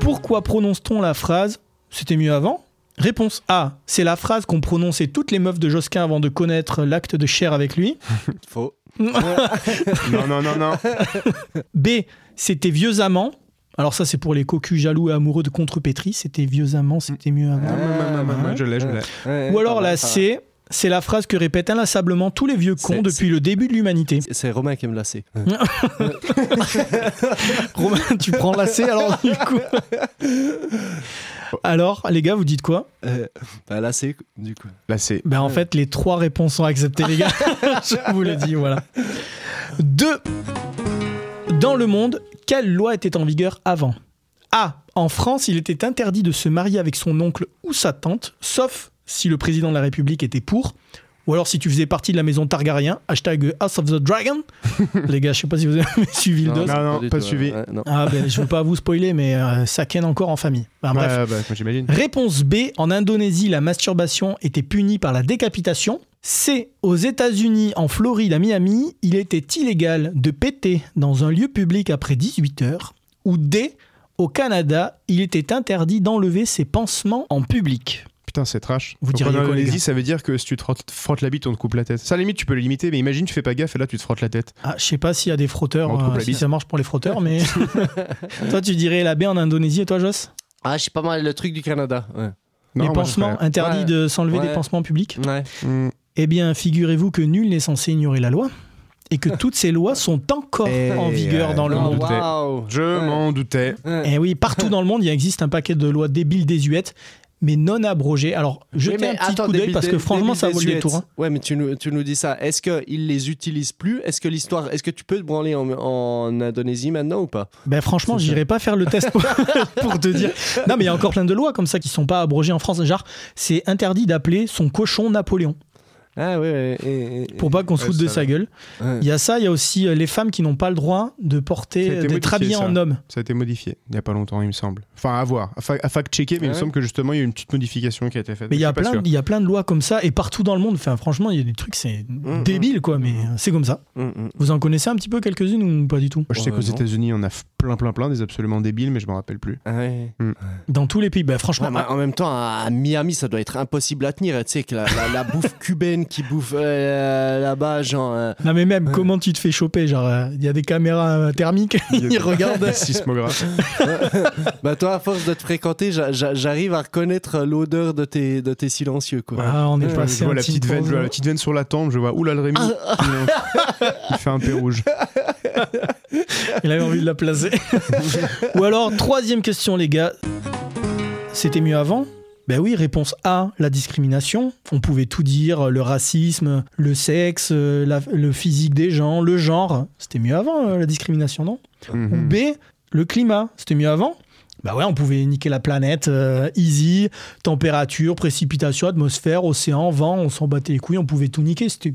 Pourquoi prononce-t-on la phrase C'était mieux avant Réponse A. C'est la phrase qu'ont prononcé toutes les meufs de Josquin avant de connaître l'acte de chair avec lui. (laughs) Faux. non, non, non, non. B. C'était vieux amants. Alors ça c'est pour les cocus jaloux et amoureux de contrepétrie. C'était vieux amants, c'était mieux avant. Ouais, je l'ai, je l'ai. Ou alors la C. C'est la phrase que répètent inlassablement tous les vieux cons depuis le début de l'humanité. C'est Romain qui aime la C. (laughs) (laughs) Romain, tu prends la C alors du coup. (laughs) Alors, les gars, vous dites quoi? Euh, bah, la C, du coup. C'est. Ben en fait, les trois réponses sont acceptées, les gars. Je vous le dis, voilà. Deux. Dans le monde, quelle loi était en vigueur avant? A. En France, il était interdit de se marier avec son oncle ou sa tante, sauf si le président de la République était pour. Ou alors si tu faisais partie de la maison Targaryen, hashtag House of the Dragon. (laughs) Les gars, je sais pas si vous avez (laughs) suivi le dos. Non, non, pas suivi. Ah ben, je veux pas vous spoiler, mais euh, ça ken encore en famille. Bref. Ouais, bah. Réponse B. En Indonésie, la masturbation était punie par la décapitation. C. Aux États-Unis, en Floride, à Miami, il était illégal de péter dans un lieu public après 18 heures. Ou D. Au Canada, il était interdit d'enlever ses pansements en public. Putain, c'est trash. Vous Donc, diriez en quoi, les Indonésie, gars ça veut dire que si tu te frottes, frottes la bite, on te coupe la tête. Ça, à la limite, tu peux le limiter, mais imagine, tu fais pas gaffe et là, tu te frottes la tête. Ah, je sais pas s'il y a des frotteurs, On te coupe euh, la si bite. ça marche pour les frotteurs, mais. (laughs) toi, tu dirais la B en Indonésie et toi, Joss? Ah, je sais pas mal le truc du Canada. Ouais. Les pansements, interdit Ouais. de s'enlever Ouais. des pansements en public Ouais. Mm. Eh bien, figurez-vous que nul n'est censé ignorer la loi et que toutes ces lois sont encore en vigueur dans le monde. doutais. Je m'en doutais. Et oui, partout dans le monde, il existe un paquet de lois débiles désuètes, mais non abrogées. Alors, jetez Oui, un petit attends, coup d'œil parce que franchement, ça vaut le détour. hein. Ouais, mais tu nous, tu nous dis ça. Est-ce qu'ils les utilisent plus? Est-ce que l'histoire. Est-ce que tu peux te branler en, en Indonésie maintenant ou pas? Ben franchement, j'irai pas faire le test pour, (laughs) (laughs) pour te dire. Non, mais il y a encore plein de lois comme ça qui sont pas abrogées en France. Genre, c'est interdit d'appeler son cochon Napoléon. Ah et- et- Pour pas qu'on se foute de sa gueule. Ouais. Il y a ça, il y a aussi euh, les femmes qui n'ont pas le droit de porter, d'être habillées ça. en homme. Ça a été modifié il y a pas longtemps, il me semble. Enfin, à voir. À, fa- à fact-checker, mais il me semble que justement, il y a eu une petite modification qui a été faite. Mais il y, a plein, sûr. il y a plein de lois comme ça et partout dans le monde. Enfin, franchement, il y a des trucs, c'est débile quoi, mais euh, c'est comme ça. Vous en connaissez un petit peu quelques-unes ou pas du tout? Moi, je sais qu'aux États-Unis, on a plein, plein, plein des absolument débiles, mais je me rappelle plus. Ah ouais. Mm. Dans tous les pays, bah, franchement. Ouais, mais en même temps, à Miami, ça doit être impossible à tenir. Tu sais, que la bouffe (laughs) cubaine qui bouffe euh, là-bas, genre. euh, Non mais même comment tu te fais choper genre euh, il y a des caméras euh, thermiques? (laughs) Ils regardent (laughs) sismographe (laughs) bah, toi, à force de te fréquenter, j'a- j'a- j'arrive à reconnaître l'odeur de tes, de tes silencieux. Quoi. Ah, on est Ouais. passé Je vois un la petit petite, veine, pause. je vois la petite veine sur la tempe, je vois, oula le Rémi, il fait un peu rouge. il avait envie de la placer ou alors troisième question les gars c'était mieux avant ben oui, réponse A, la discrimination. On pouvait tout dire, le racisme, le sexe, euh, la- le physique des gens, le genre. C'était mieux avant, euh, la discrimination, non? Mhm. Ou B, le climat. C'était mieux avant? Bah ouais, on pouvait niquer la planète, euh, easy, température, précipitation, atmosphère, océan, vent, on s'en battait les couilles, on pouvait tout niquer. C'était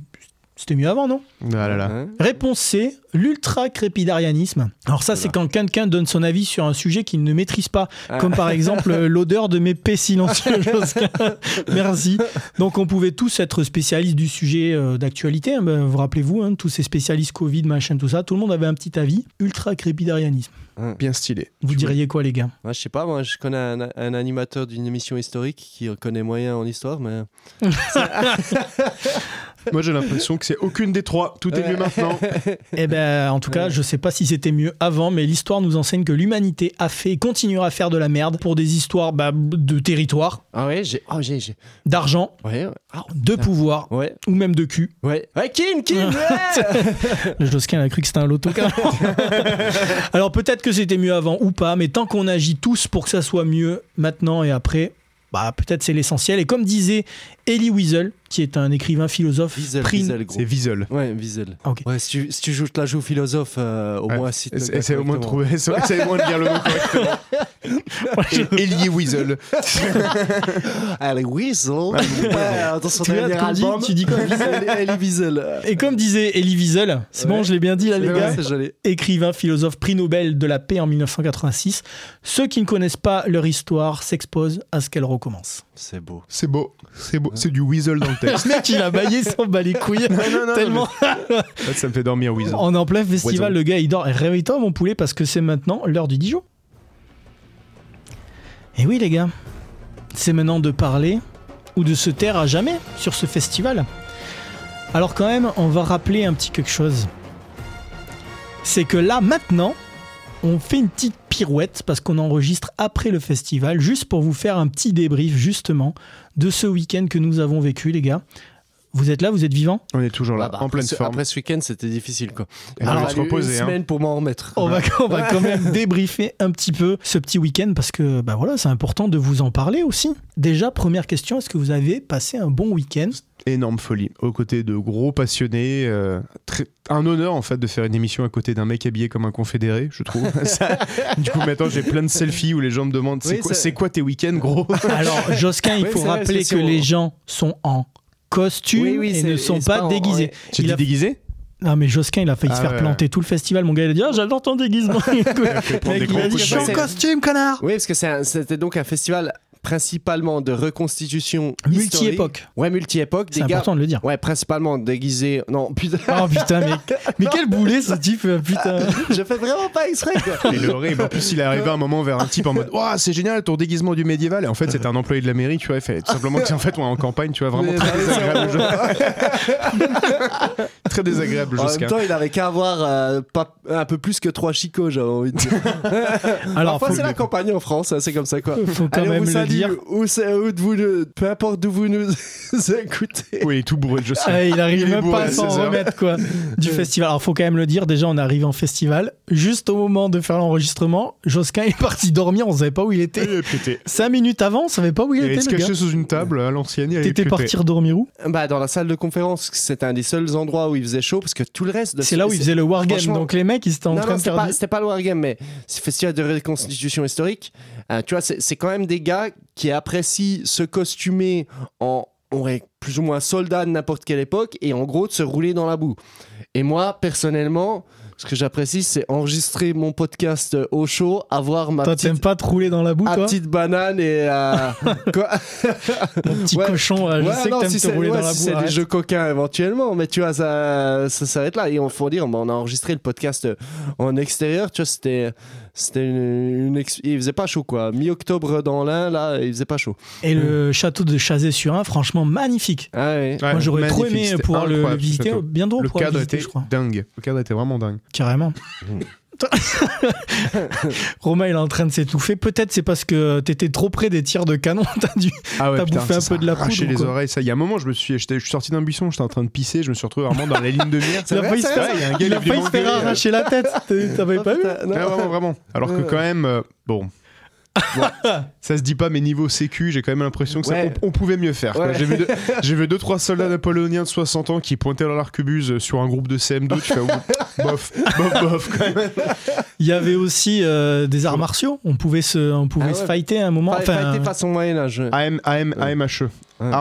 c'était mieux avant, non Ah là là. Réponse C, l'ultra-crépidarianisme. Alors ça, c'est quand quelqu'un donne son avis sur un sujet qu'il ne maîtrise pas, Ah. comme par exemple euh, l'odeur de mes paix silencieux. (laughs) (laughs) Merci. Donc on pouvait tous être spécialistes du sujet euh, d'actualité. hein. Ben, vous rappelez-vous, hein, tous ces spécialistes Covid, machin, tout ça, tout le monde avait un petit avis. Ultra-crépidarianisme. Bien stylé. Vous diriez quoi, les gars? Ouais, je sais pas, moi je connais un, un animateur d'une émission historique qui connaît moyen en histoire, mais. (laughs) Moi j'ai l'impression que c'est aucune des trois. Tout est mieux maintenant. Eh ben, en tout cas, je sais pas si c'était mieux avant, mais l'histoire nous enseigne que l'humanité a fait et continuera à faire de la merde pour des histoires bah, de territoire, Ah ouais, j'ai. Oh, j'ai. j'ai- d'argent, Ouais, ouais. de pouvoir Ouais. ou même de cul. Ouais. Ouais, Kin, Kin, ouais (laughs) Le Josquin a cru que c'était un loto. (laughs) Alors peut-être que c'était mieux avant ou pas, mais tant qu'on agit tous pour que ça soit mieux maintenant et après, bah peut-être c'est l'essentiel. Et comme disait Elie Wiesel, qui est un écrivain philosophe, Wiesel, Wiesel. C'est Wiesel. Ouais, Wiesel. Ok. Ouais, si tu, si tu joues, la joues philosophe, euh, au Ouais. moins si Essaye essaye au moins de trouver, essaye au moins de dire le nom correctement. Et- Elie Wiesel. (laughs) Allez, Weasel. Ouais, attention, Tu vois, dernier comme dit, tu dis quoi Elie Wiesel. Et comme disait Elie Wiesel, c'est bon, je l'ai bien dit là les gars, écrivain, philosophe, prix Nobel de la paix en 1986, ceux qui ne connaissent pas leur histoire s'exposent à ce qu'elle recommence. C'est beau. C'est beau, c'est beau, c'est du Weasel dans le texte. Le (laughs) mec il a baillé sans bat les couilles, non, tellement... Ça me fait dormir Weasel. On est en plein festival, le gars il dort. Réveille-toi mon poulet parce que c'est maintenant l'heure du Dijon. Et oui les gars, c'est maintenant de parler ou de se taire à jamais sur ce festival. Alors quand même, on va rappeler un petit quelque chose. C'est que là maintenant, on fait une petite pirouette parce qu'on enregistre après le festival, juste pour vous faire un petit débrief justement de ce week-end que nous avons vécu les gars. Vous êtes là, vous êtes vivants On est toujours là, Ah bah, en pleine ce- forme. Après ce week-end, c'était difficile quoi. Il on a va se reposer, Une hein. semaine pour m'en remettre. On va, on va quand même (laughs) débriefer un petit peu ce petit week-end parce que bah voilà, c'est important de vous en parler aussi. Déjà, première question, est-ce que vous avez passé un bon week-end? Énorme folie. Aux côtés de gros passionnés. euh, très- Un honneur en fait de faire une émission à côté d'un mec habillé comme un confédéré, je trouve. (laughs) Ça- Du coup, maintenant j'ai plein de selfies où les gens me demandent c'est Oui, quoi, ça- c'est quoi tes week-ends, gros? Alors, Josquin, il Oui, faut rappeler que les gens sont en costume Oui, oui, et ne sont pas pas en- déguisés. ouais. Tu Il dis a- déguisé Non, mais Josquin, il a failli Ah se faire ouais. planter tout le festival. Mon gars, il a dit Ah, j'adore ton déguisement. (laughs) Je suis en costume, connard Oui, parce que c'était donc un festival principalement de reconstitution Multi-époque. Ouais, multi-époque. C'est Des gars, important de le dire. ouais, principalement déguisés. Non, putain. Oh putain, mais, (laughs) mais quel boulet ce type, euh, putain. Je fais vraiment pas exprès quoi. Il est horrible. En plus, il est arrivé à un moment vers un type en mode Waouh, c'est génial ton déguisement du médiéval. Et en fait, c'était un employé de la mairie, tu vois. Il fait tout simplement que, en fait, on est en campagne, tu vois. Vraiment Mais- très désagréable. je- (laughs) très désagréable, En même temps, il avait qu'à avoir euh, pas, un peu plus que trois chicots, j'avais envie de dire. (laughs) Alors, Parfois, c'est la campagne en France, hein, c'est comme ça quoi. Faut quand Allez, on même vous le salue, dire. Où, c'est- où de vous, peu importe d'où vous nous (laughs) écoutez. Oui, il est tout bourré de Josquin. Ah, il arrive Il même bourré pas à s'en 16 heures. remettre quoi du festival. Alors faut quand même le dire, déjà on arrive en festival, juste au moment de faire l'enregistrement, Josquin est parti dormir, on savait pas où il Il était. Cinq minutes avant, on savait pas où il Il était se le gars. cacher sous une table à l'ancienne. il allait T'étais parti dormir où? Bah, dans la salle de conférence, c'était un des seuls endroits où il faisait chaud parce que tout le reste. C'est là où il faisait le wargame, donc les mecs ils étaient en non, train non, de faire c'était pas le Wargame, mais c'est festival de reconstitution historique. Euh, tu vois, c'est quand même des gars qui apprécient se costumer en on plus ou moins soldat de n'importe quelle époque et en gros de se rouler dans la boue. Et moi, personnellement, ce que j'apprécie, c'est enregistrer mon podcast euh, au chaud, avoir ma Toi petite, t'aimes pas te rouler dans la boue ma toi petite banane et euh, (laughs) quoi Mon petit Ouais. cochon, je Ouais, sais non, que t'aimes si te c'est rouler ouais, dans la si boue. c'est des jeux coquins éventuellement, mais tu vois, ça, ça s'arrête là. Et on faut dire, bah, on a enregistré le podcast euh, en extérieur, tu vois, c'était, c'était une, une ex- il faisait pas chaud quoi. Mi-octobre dans l'Ain, là, il faisait pas chaud. Et le château de Chazé-sur-Ain, franchement magnifique. Ah ouais. Moi j'aurais trop aimé pouvoir le, visiter, bien drôle Le pour le cadre visiter, était je crois. dingue. Le cadre était vraiment dingue. Carrément. (laughs) Romain il est en train de s'étouffer. Peut-être c'est parce que t'étais trop près des tirs de canon. (laughs) T'as dû. Ah ouais, T'as putain, bouffé un ça peu de la poudre ou les quoi oreilles. Ça, il y a un moment, je me suis, j'étais- je suis sorti d'un buisson, j'étais en train de pisser, je me suis retrouvé vraiment dans la ligne de mire. Il a failli se faire, m'engueuler. arracher la tête. T'avais- T'avais pas vu Ah, vraiment, vraiment. Alors que quand même, euh, bon. Ça se dit pas, mais niveau sécu, j'ai quand même l'impression que ça- on, on pouvait mieux faire. Ouais. J'ai vu, deux, (laughs) vu deux, trois soldats napoléoniens de 60 ans qui pointaient leur arquebuse sur un groupe de CM2. Tu fais, oh, bof, bof, bof, quand même. Il y avait aussi euh, des arts martiaux. On pouvait se, on pouvait Ah se fighter à un moment. Enfin, pas été façon Moyen-Âge. AM, AM, AMHE. Ouais.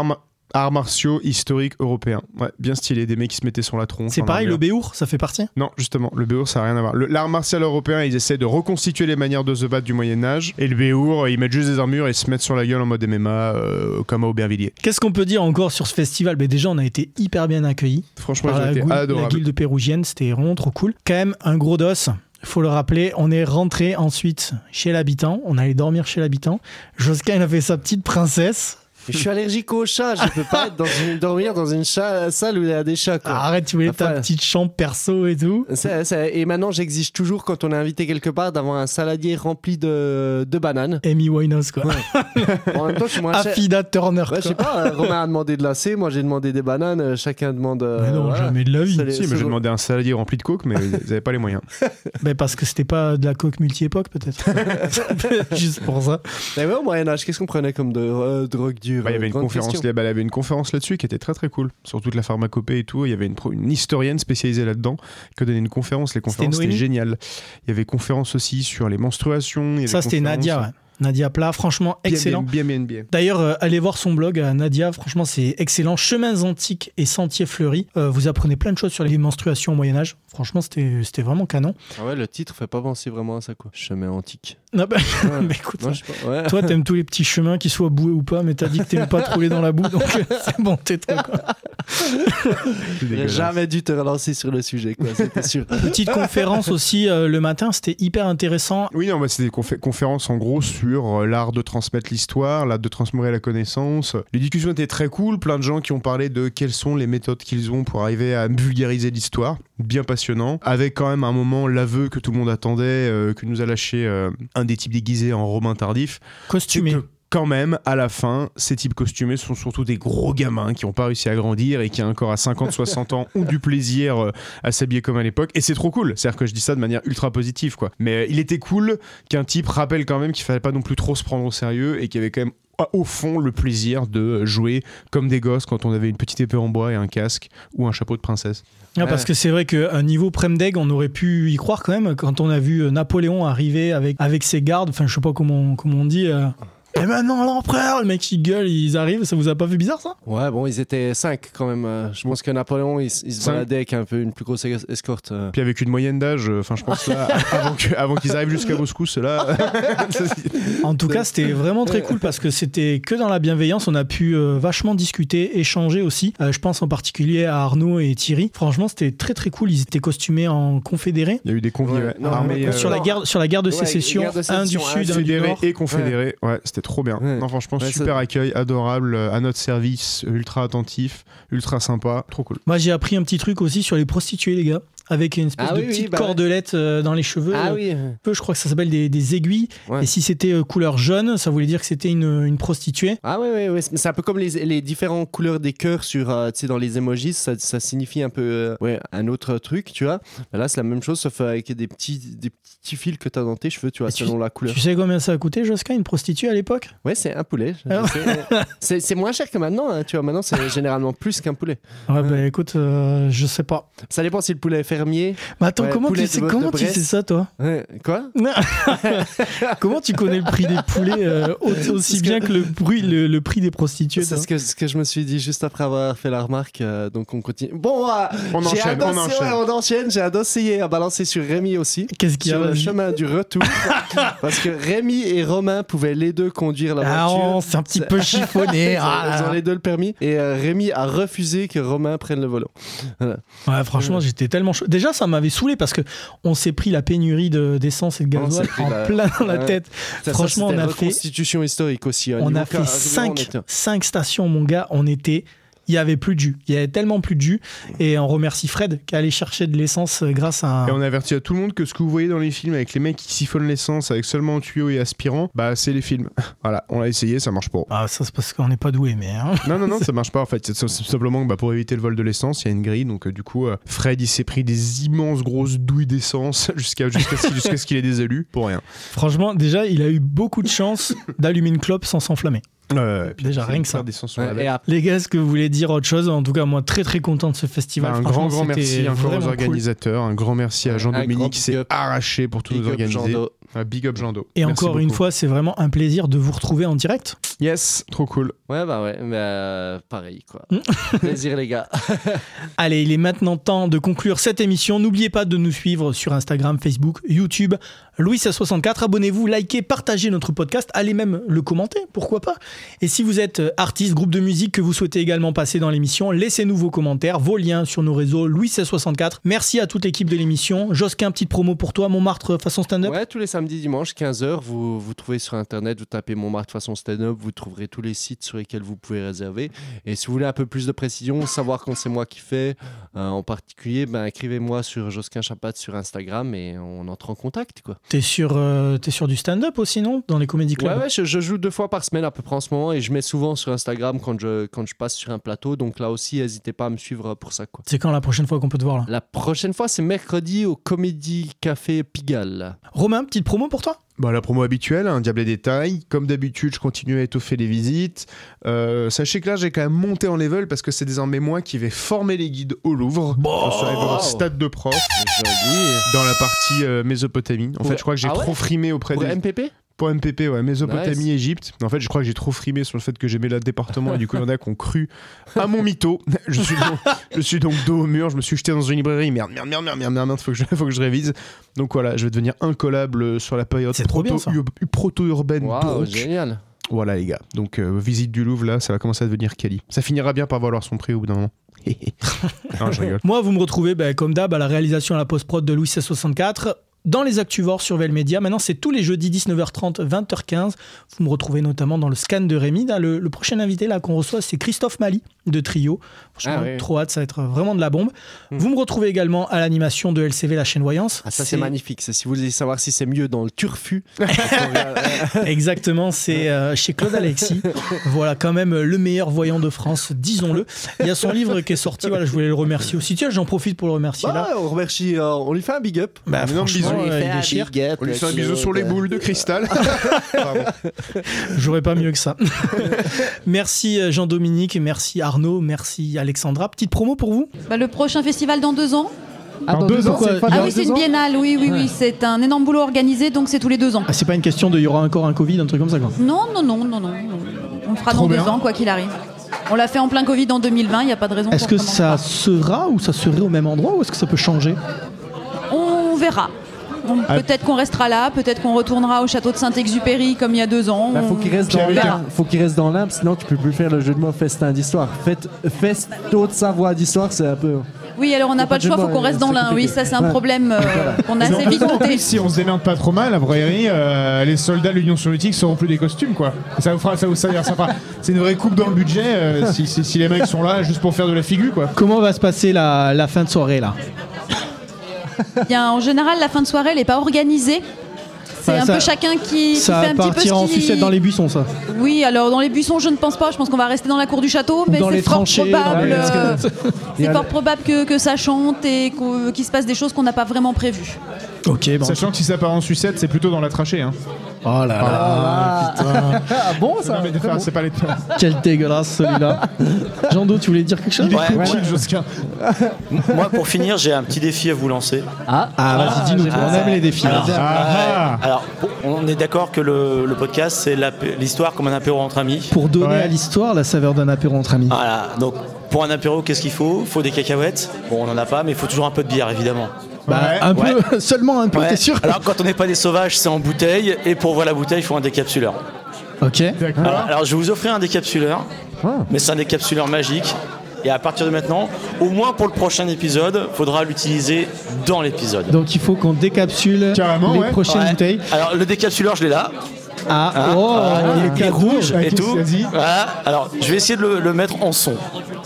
Arts martiaux historiques européens. Ouais, bien stylé. Des mecs qui se mettaient sur la tronche. c'est pareil, le. Béour, ça fait partie? Non, justement, le Béour, ça n'a rien à voir. L'art martial européen, ils essaient de reconstituer les manières de se battre du Moyen-Âge. Et le Béour, ils mettent juste des armures et se mettent sur la gueule en mode MMA, euh, comme à Aubervilliers. Qu'est-ce qu'on peut dire encore sur ce festival? Ben Déjà, on a été hyper bien accueillis Franchement, la, été guilde- la guilde pérugienne. C'était vraiment trop cool. Quand même, un gros dos. Faut le rappeler, on est rentré ensuite chez l'habitant. On allait dormir chez l'habitant. Josquin, il a fait sa petite princesse. Je suis allergique aux chats, je peux pas être dans une- dormir dans une salle où il y a des chats. quoi. Arrête, tu voulais ta petite chambre perso et tout. ça- ça- et maintenant, j'exige toujours, quand on est invité quelque part, d'avoir un saladier rempli de, de bananes. Amy Winehouse, quoi. En même temps, je suis moins cher. Affida Turner. Ouais, je sais pas, euh, Romain a demandé de la C, moi j'ai demandé des bananes, euh, chacun demande. euh, Mais non, voilà. jamais de la vie. Si, mais j'ai demandé un saladier rempli de coke, mais ils n'avaient pas les moyens. Mais (laughs) parce que c'était pas de la coque multi-époque, peut-être. (laughs) (laughs) Juste pour ça. Mais ouais, au Moyen-Âge, qu'est-ce qu'on prenait comme de, euh, drogue dure Bah, il y avait une Grande conférence, là- bah, y avait une conférence là-dessus qui était très très cool sur toute la pharmacopée et tout. Il y avait une, pro- une historienne spécialisée là-dedans qui donnait une conférence. Les conférences c'était Noémie? génial. Il y avait conférence aussi sur les menstruations. il y avait Ça, c'était Nadia, ouais. Nadia Plat, franchement excellent. Bien, bien, bien, bien. D'ailleurs, euh, allez voir son blog à Nadia, franchement c'est excellent. Chemins antiques et sentiers fleuris. Euh, vous apprenez plein de choses sur les menstruations au Moyen-Âge. Franchement, c'était c'était vraiment canon. Ah ouais, le titre fait pas penser vraiment à ça, quoi. Chemin antique. Non, bah, (laughs) Ouais. mais écoute, sais pas, ouais. toi t'aimes tous les petits chemins, qu'ils soient boués ou pas, mais t'as dit que t'aimais pas te rouler dans la boue, donc euh, (laughs) c'est bon, tais-toi. quoi. (laughs) J'aurais jamais dû te relancer sur le sujet, quoi, c'était sûr. (laughs) Petite conférence aussi euh, le matin, c'était hyper intéressant. Oui, non, bah, c'était des confé- conférences en gros sur euh, l'art de transmettre l'histoire, l'art de transmettre la connaissance. Les discussions étaient très cool, plein de gens qui ont parlé de quelles sont les méthodes qu'ils ont pour arriver à vulgariser l'histoire. Bien passionnant. Avec quand même un moment l'aveu que tout le monde attendait, euh, que nous a lâché euh, un des types déguisés en Romain Tardif. Costumé. Quand même, à la fin, ces types costumés sont surtout des gros gamins qui n'ont pas réussi à grandir et qui encore à 50, 60 ans ont du plaisir euh, à s'habiller comme à l'époque. Et c'est trop cool. C'est-à-dire que je dis ça de manière ultra positive, quoi. Mais euh, il était cool qu'un type rappelle quand même qu'il fallait pas non plus trop se prendre au sérieux et qu'il y avait quand même au fond le plaisir de jouer comme des gosses quand on avait une petite épée en bois et un casque ou un chapeau de princesse. Ah, parce que c'est vrai qu'à niveau Premdeg, on aurait pu y croire quand même quand on a vu euh, Napoléon arriver avec, avec ses gardes. Enfin, je sais pas comment, comment on dit. euh, Et maintenant, l'empereur, le mec il gueule, ils arrivent. Ça vous a pas fait bizarre ça? Ouais, bon, ils étaient 5 quand même. euh, Je pense que Napoléon, il, il se Cinq. baladait avec un peu une plus grosse es- escorte. euh. Puis avec une moyenne d'âge, euh, enfin je pense là, (laughs) avant que- avant qu'ils arrivent jusqu'à Moscou, ceux-là. En tout cas, c'était vraiment très cool parce que c'était que dans la bienveillance. On a pu euh, vachement discuter, échanger aussi. Euh, je pense en particulier à Arnaud et Thierry. Franchement, c'était très très cool. Ils étaient costumés en confédérés. Il y a eu des Ouais, Euh, euh, sur, la guerre, sur la guerre de Ouais, sécession, guerre de un du sud, un du nord. et confédérés. Ouais, c'était trop bien. Ouais. Non, franchement, Ouais, ça- super accueil, adorable, euh, à notre service, ultra attentif, ultra sympa, trop cool. Moi, j'ai appris un petit truc aussi sur les prostituées, les gars. Avec une espèce Ah de oui, oui, petite bah cordelette euh, dans les cheveux. Ah oui. peu, je crois que ça s'appelle des, des aiguilles. Ouais. Et si c'était euh, couleur jaune, ça voulait dire que c'était une, une prostituée. Ah ouais, ouais, ouais. C'est un peu comme les, les différentes couleurs des cœurs sur, euh, dans les emojis, ça, ça signifie un peu euh, ouais, un autre truc, tu vois. Mais là, c'est la même chose, sauf avec des petits, des petits fils que tu as dans tes cheveux, tu vois, Et tu- selon la couleur. Tu sais combien ça a coûté, Josquin, une prostituée à l'époque? Ouais, c'est un poulet. Ah. (laughs) c'est moins cher que maintenant, hein, tu vois. Maintenant, c'est (laughs) généralement plus qu'un poulet. Ouais, bah écoute, euh, je sais pas. Ça dépend si le poulet est fermier. Mais attends, Ouais, comment, tu sais, comment tu sais ça, toi Ouais. Quoi (laughs) Comment tu connais le prix des poulets euh, au- aussi bien que le, bruit, le, le prix des prostituées C'est ce que, ce que je me suis dit juste après avoir fait la remarque. euh, donc on continue. Bon, euh, On enchaîne, on enchaîne. ouais, on enchaîne. J'ai un dossier à balancer sur Rémi aussi. Qu'est-ce qu'il y a Sur le chemin du retour. (laughs) parce que Rémi et Romain pouvaient les deux conduire la Ah, voiture. oh, c'est un petit peu chiffonné. (laughs) ils, ont, Ah. ils ont les deux le permis. Et euh, Rémi a refusé que Romain prenne le volant. Voilà. Ouais, franchement, j'étais tellement chaud. Déjà, ça m'avait saoulé parce que on s'est pris la pénurie de- d'essence et de gasoil en la- plein dans la tête. Ça, Franchement, ça, on a fait, historique aussi. hein. on a fait car- 5 on était- cinq stations, mon gars. On était. Il y avait plus de jus. Il y avait tellement plus de jus. Et on remercie Fred qui est allé chercher de l'essence euh, grâce à un. Et on avertit à tout le monde que ce que vous voyez dans les films avec les mecs qui siphonnent l'essence avec seulement un tuyau et aspirant, bah c'est les films. (laughs) voilà, on l'a essayé, ça marche pas. Ah, ça, c'est parce qu'on n'est pas doué, mais. hein. Non, non, non, (laughs) ça marche pas en fait. C'est simplement que bah, pour éviter le vol de l'essence, il y a une grille. Donc, euh, du coup, euh, Fred il s'est pris des immenses grosses douilles d'essence (laughs) jusqu'à jusqu'à ce, jusqu'à ce qu'il ait des élus pour rien. Franchement, déjà, il a eu beaucoup de chance d'allumer une clope sans s'enflammer. Puis Déjà, rien que faire ça. des Ouais, Les gars, est-ce que vous voulez dire autre chose? En tout cas, moi, très très content de ce festival. Bah, un grand, grand merci encore aux cool. organisateurs. Un grand merci à Jean-Dominique qui s'est arraché pour tout nous organiser. Ouais, big up Jean-Do. Et Merci encore une fois, c'est vraiment un plaisir de vous retrouver en direct. Yes, trop cool. Ouais, bah ouais, mais euh, pareil quoi. (laughs) Plaisir les gars. (laughs) Allez, il est maintenant temps de conclure cette émission. N'oubliez pas de nous suivre sur Instagram, Facebook, YouTube. Louis 64. Abonnez-vous, likez, partagez notre podcast, allez même le commenter, pourquoi pas. Et si vous êtes euh, artiste, groupe de musique que vous souhaitez également passer dans l'émission, laissez-nous vos commentaires, vos liens sur nos réseaux Louis 64. Merci à toute l'équipe de l'émission. Josquin, petite promo pour toi, Montmartre façon stand-up. Ouais, tous les samedis, dimanches, 15h, vous, vous trouvez sur internet, vous tapez Montmartre façon stand-up, vous trouverez tous les sites sur lesquels vous pouvez réserver. Et si vous voulez un peu plus de précision, savoir quand c'est moi qui fais, euh, en particulier, ben, écrivez-moi sur Josquin Chapat sur Instagram et on entre en contact. quoi. T'es sur, euh, t'es sur du stand-up aussi, non? Dans les comédie clubs? Ouais, ouais, je, je joue deux fois par semaine à peu près en ce moment et je mets souvent sur Instagram quand je, quand je passe sur un plateau. Donc là aussi, n'hésitez pas à me suivre pour ça. Quoi. C'est quand la prochaine fois qu'on peut te voir là? La prochaine fois, c'est mercredi au Comédie Café Pigalle. Romain, petite promo pour toi Bah, la promo habituelle, un diable et détails. Comme d'habitude, je continue à étoffer les visites. Euh, sachez que là, j'ai quand même monté en level parce que c'est désormais moi qui vais former les guides au Louvre. arrivé au stade de prof dans la partie euh, Mésopotamie. En fait, Ouais. je crois que j'ai Ah ouais trop frimé auprès Pour des. MPP Pour MPP, ouais, Mésopotamie, Nice. Égypte. En fait, je crois que j'ai trop frimé sur le fait que j'aimais le département et du coup, il y en a qui ont cru à mon mytho. (laughs) Je suis, donc, je suis donc dos au mur, je me suis jeté dans une librairie. Merde, merde, merde, merde, merde, merde, merde, faut que je, faut que je révise. Donc voilà, je vais devenir incollable sur la période C'est trop bien, ça. proto- proto-urbaine. Waouh, donc. génial. Voilà, les gars. Donc, euh, visite du Louvre, là, ça va commencer à devenir quali. Ça finira bien par valoir son prix au bout d'un moment. (laughs) non, je rigole. Moi, vous me retrouvez, bah, comme d'hab, à la réalisation à la post-prod de Louis 64 dans les Actuvores sur Vel Média. Maintenant, c'est tous les jeudis 19h30, 20h15. Vous me retrouvez notamment dans le scan de Rémi. Là, le, le prochain invité là qu'on reçoit, c'est Christophe Mali de Trio. Franchement, Ah trop hâte, ça va être vraiment de la bombe. Vous me retrouvez également à l'animation de LCV, la chaîne Voyance. Ah, ça, c'est magnifique. Si vous voulez savoir si c'est mieux dans le turfu, (laughs) (laughs) Exactement, c'est euh, chez Claude Alexis. (laughs) voilà, quand même euh, le meilleur voyant de France, disons-le. Il y a son livre qui est sorti, voilà, je voulais le remercier aussi. Tiens, j'en profite pour le remercier là. Bah, on remercie, euh, on lui fait un big up. Bah, Un franchement, il déchire. On lui fait un bisou sur les boules de cristal. (laughs) J'aurais pas mieux que ça. (laughs) merci euh, Jean-Dominique, merci Arnaud, merci Alexandra. Petite promo pour vous? Bah, le prochain festival dans deux ans. Ah, dans deux ans, c'est pas- Ah oui, c'est une biennale, oui, oui, Ouais. oui. C'est un énorme boulot organisé, donc c'est tous les deux ans. ah, C'est pas une question de il y aura encore un Covid, un truc comme ça quoi? Non, non, non, non, non. On le fera Trop dans bien. deux ans, quoi qu'il arrive. On l'a fait en plein Covid en 2020, il n'y a pas de raison Est-ce que ça sera ou ça serait au même endroit ou est-ce que ça peut changer? On verra. Ah. Peut-être qu'on restera là, peut-être qu'on retournera au château de Saint-Exupéry comme il y a deux ans. Bah, faut On- qu'il reste, on dans verra. l'Imp, faut qu'il reste dans l'Imp, sinon tu peux plus faire le jeu de mots festin d'histoire. Festo de Savoie d'histoire, c'est un peu. Oui, alors on n'a pas le choix, faut qu'on reste dans l'un. Oui, ça c'est un problème euh, qu'on a assez vite noté. si on se démerde pas trop mal, priori, euh, les soldats de l'Union soviétique seront plus des costumes, quoi. Ça vous fera, ça vous ça fera- C'est une vraie coupe dans le budget euh, si, si- si les mecs sont là juste pour faire de la figure, quoi. Comment va se passer la, la fin de soirée là? Bien, en général, la fin de soirée, elle n'est pas organisée. C'est Ouais, un ça- peu chacun qui, fait un petit peu partir en ce qu'il- sucette dans les buissons ça. Oui, alors dans les buissons, je ne pense pas. Je pense qu'on va rester dans la cour du château, mais dans c'est les fort tranchées, dans probable. les- euh, C'est fort le- probable que, que ça chante et qu'il se passe des choses qu'on n'a pas vraiment prévues. Ok, bon. Sachant que si ça part en sucette, c'est plutôt dans la trachée, hein. Oh là là, putain. Ah bon ça Non, mais bon. pas les. Quel dégueulasse celui-là. (laughs) Jean-Do, tu voulais dire quelque chose Il est Ouais. Josquin. Moi, pour finir, j'ai un petit défi à vous lancer. Ah, Ah, vas-y, dis-nous, on aime les défis. Alors. Ah, alors, bon, on est d'accord que le, le podcast, c'est l'histoire comme un apéro entre amis. Pour donner Ouais. à l'histoire la saveur d'un apéro entre amis. Voilà, donc pour un apéro, qu'est-ce qu'il faut? Il faut des cacahuètes? Bon, on en a pas, mais il faut toujours un peu de bière, évidemment. Bah, Ouais. un peu, (laughs) seulement un peu, Ouais. t'es sûr Alors, quand on n'est pas des sauvages, c'est en bouteille. Et pour voir la bouteille, il faut un décapsuleur. Ok. Alors, alors, je vais vous offrir un décapsuleur, Ah. mais c'est un décapsuleur magique. Et à partir de maintenant, au moins pour le prochain épisode, faudra l'utiliser dans l'épisode. Donc il faut qu'on décapsule Carrément, les ouais. prochaines Ouais. bouteilles. Alors le décapsuleur, je l'ai là. Ah, Hein, oh, voilà, il est rouge et Vas-y, tout. Voilà. Alors je vais essayer de le, le mettre en son.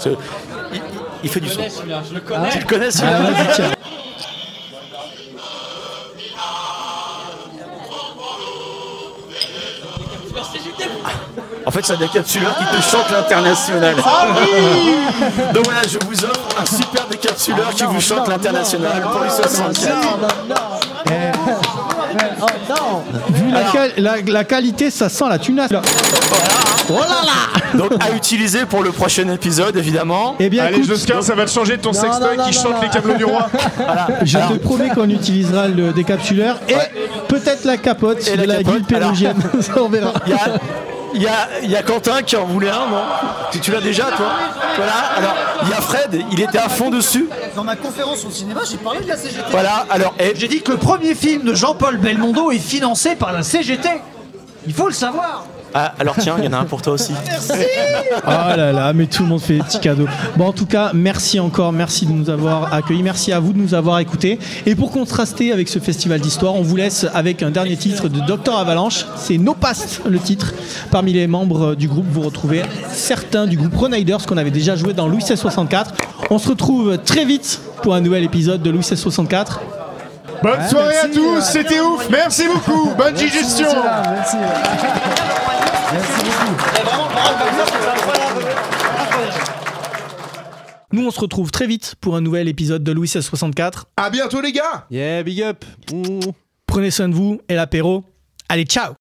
Il, il fait du son. Tu le connais Ah, celui-là tiens. (laughs) En fait, c'est un décapsuleur qui te chante l'international. (laughs) Donc voilà, je vous offre un super décapsuleur qui vous chante l'international pour les 64. Oh non Vu la, la- la qualité, ça sent la tunasse. là. Oh là là Donc à utiliser pour le prochain épisode, évidemment. Eh bien, Allez, écoute, Josquin, ça va te changer de ton sextoy non, qui non, chante non, les câbleaux du roi. (laughs) je te promets qu'on utilisera le décapsuleur et peut-être la capote Et de la la capote, guilde pérugienne. (laughs) Ça, on verra. Il y a, il y a, il y a Quentin qui en voulait un, non Tu, tu l'as déjà, toi Voilà, alors, il y a Fred, il était à fond dessus. Dans ma conférence au cinéma, j'ai parlé de la CGT. Voilà, alors, et J'ai dit que le premier film de Jean-Paul Belmondo est financé par la CGT. Il faut le savoir. Ah, alors tiens, il y en a un pour toi aussi. (laughs) Ah là là, mais tout le monde fait des petits cadeaux. Bon, en tout cas, merci encore, merci de nous avoir accueillis, merci à vous de nous avoir écoutés. Et pour contraster avec ce festival d'histoire, on vous laisse avec un dernier titre de Docteur Avalanche. C'est No Past, le titre. Parmi les membres du groupe, vous retrouvez certains du groupe Roniders qu'on avait déjà joué dans Louis 64. On se retrouve très vite pour un nouvel épisode de Louis 64. Bonne Ouais, soirée merci, à tous, euh, c'était ouf, merci beaucoup, bonne Merci, digestion. merci. Nous, on se retrouve très vite pour un nouvel épisode de Louis 64. À bientôt les gars Yeah, big up Prenez soin de vous et l'apéro. Allez, ciao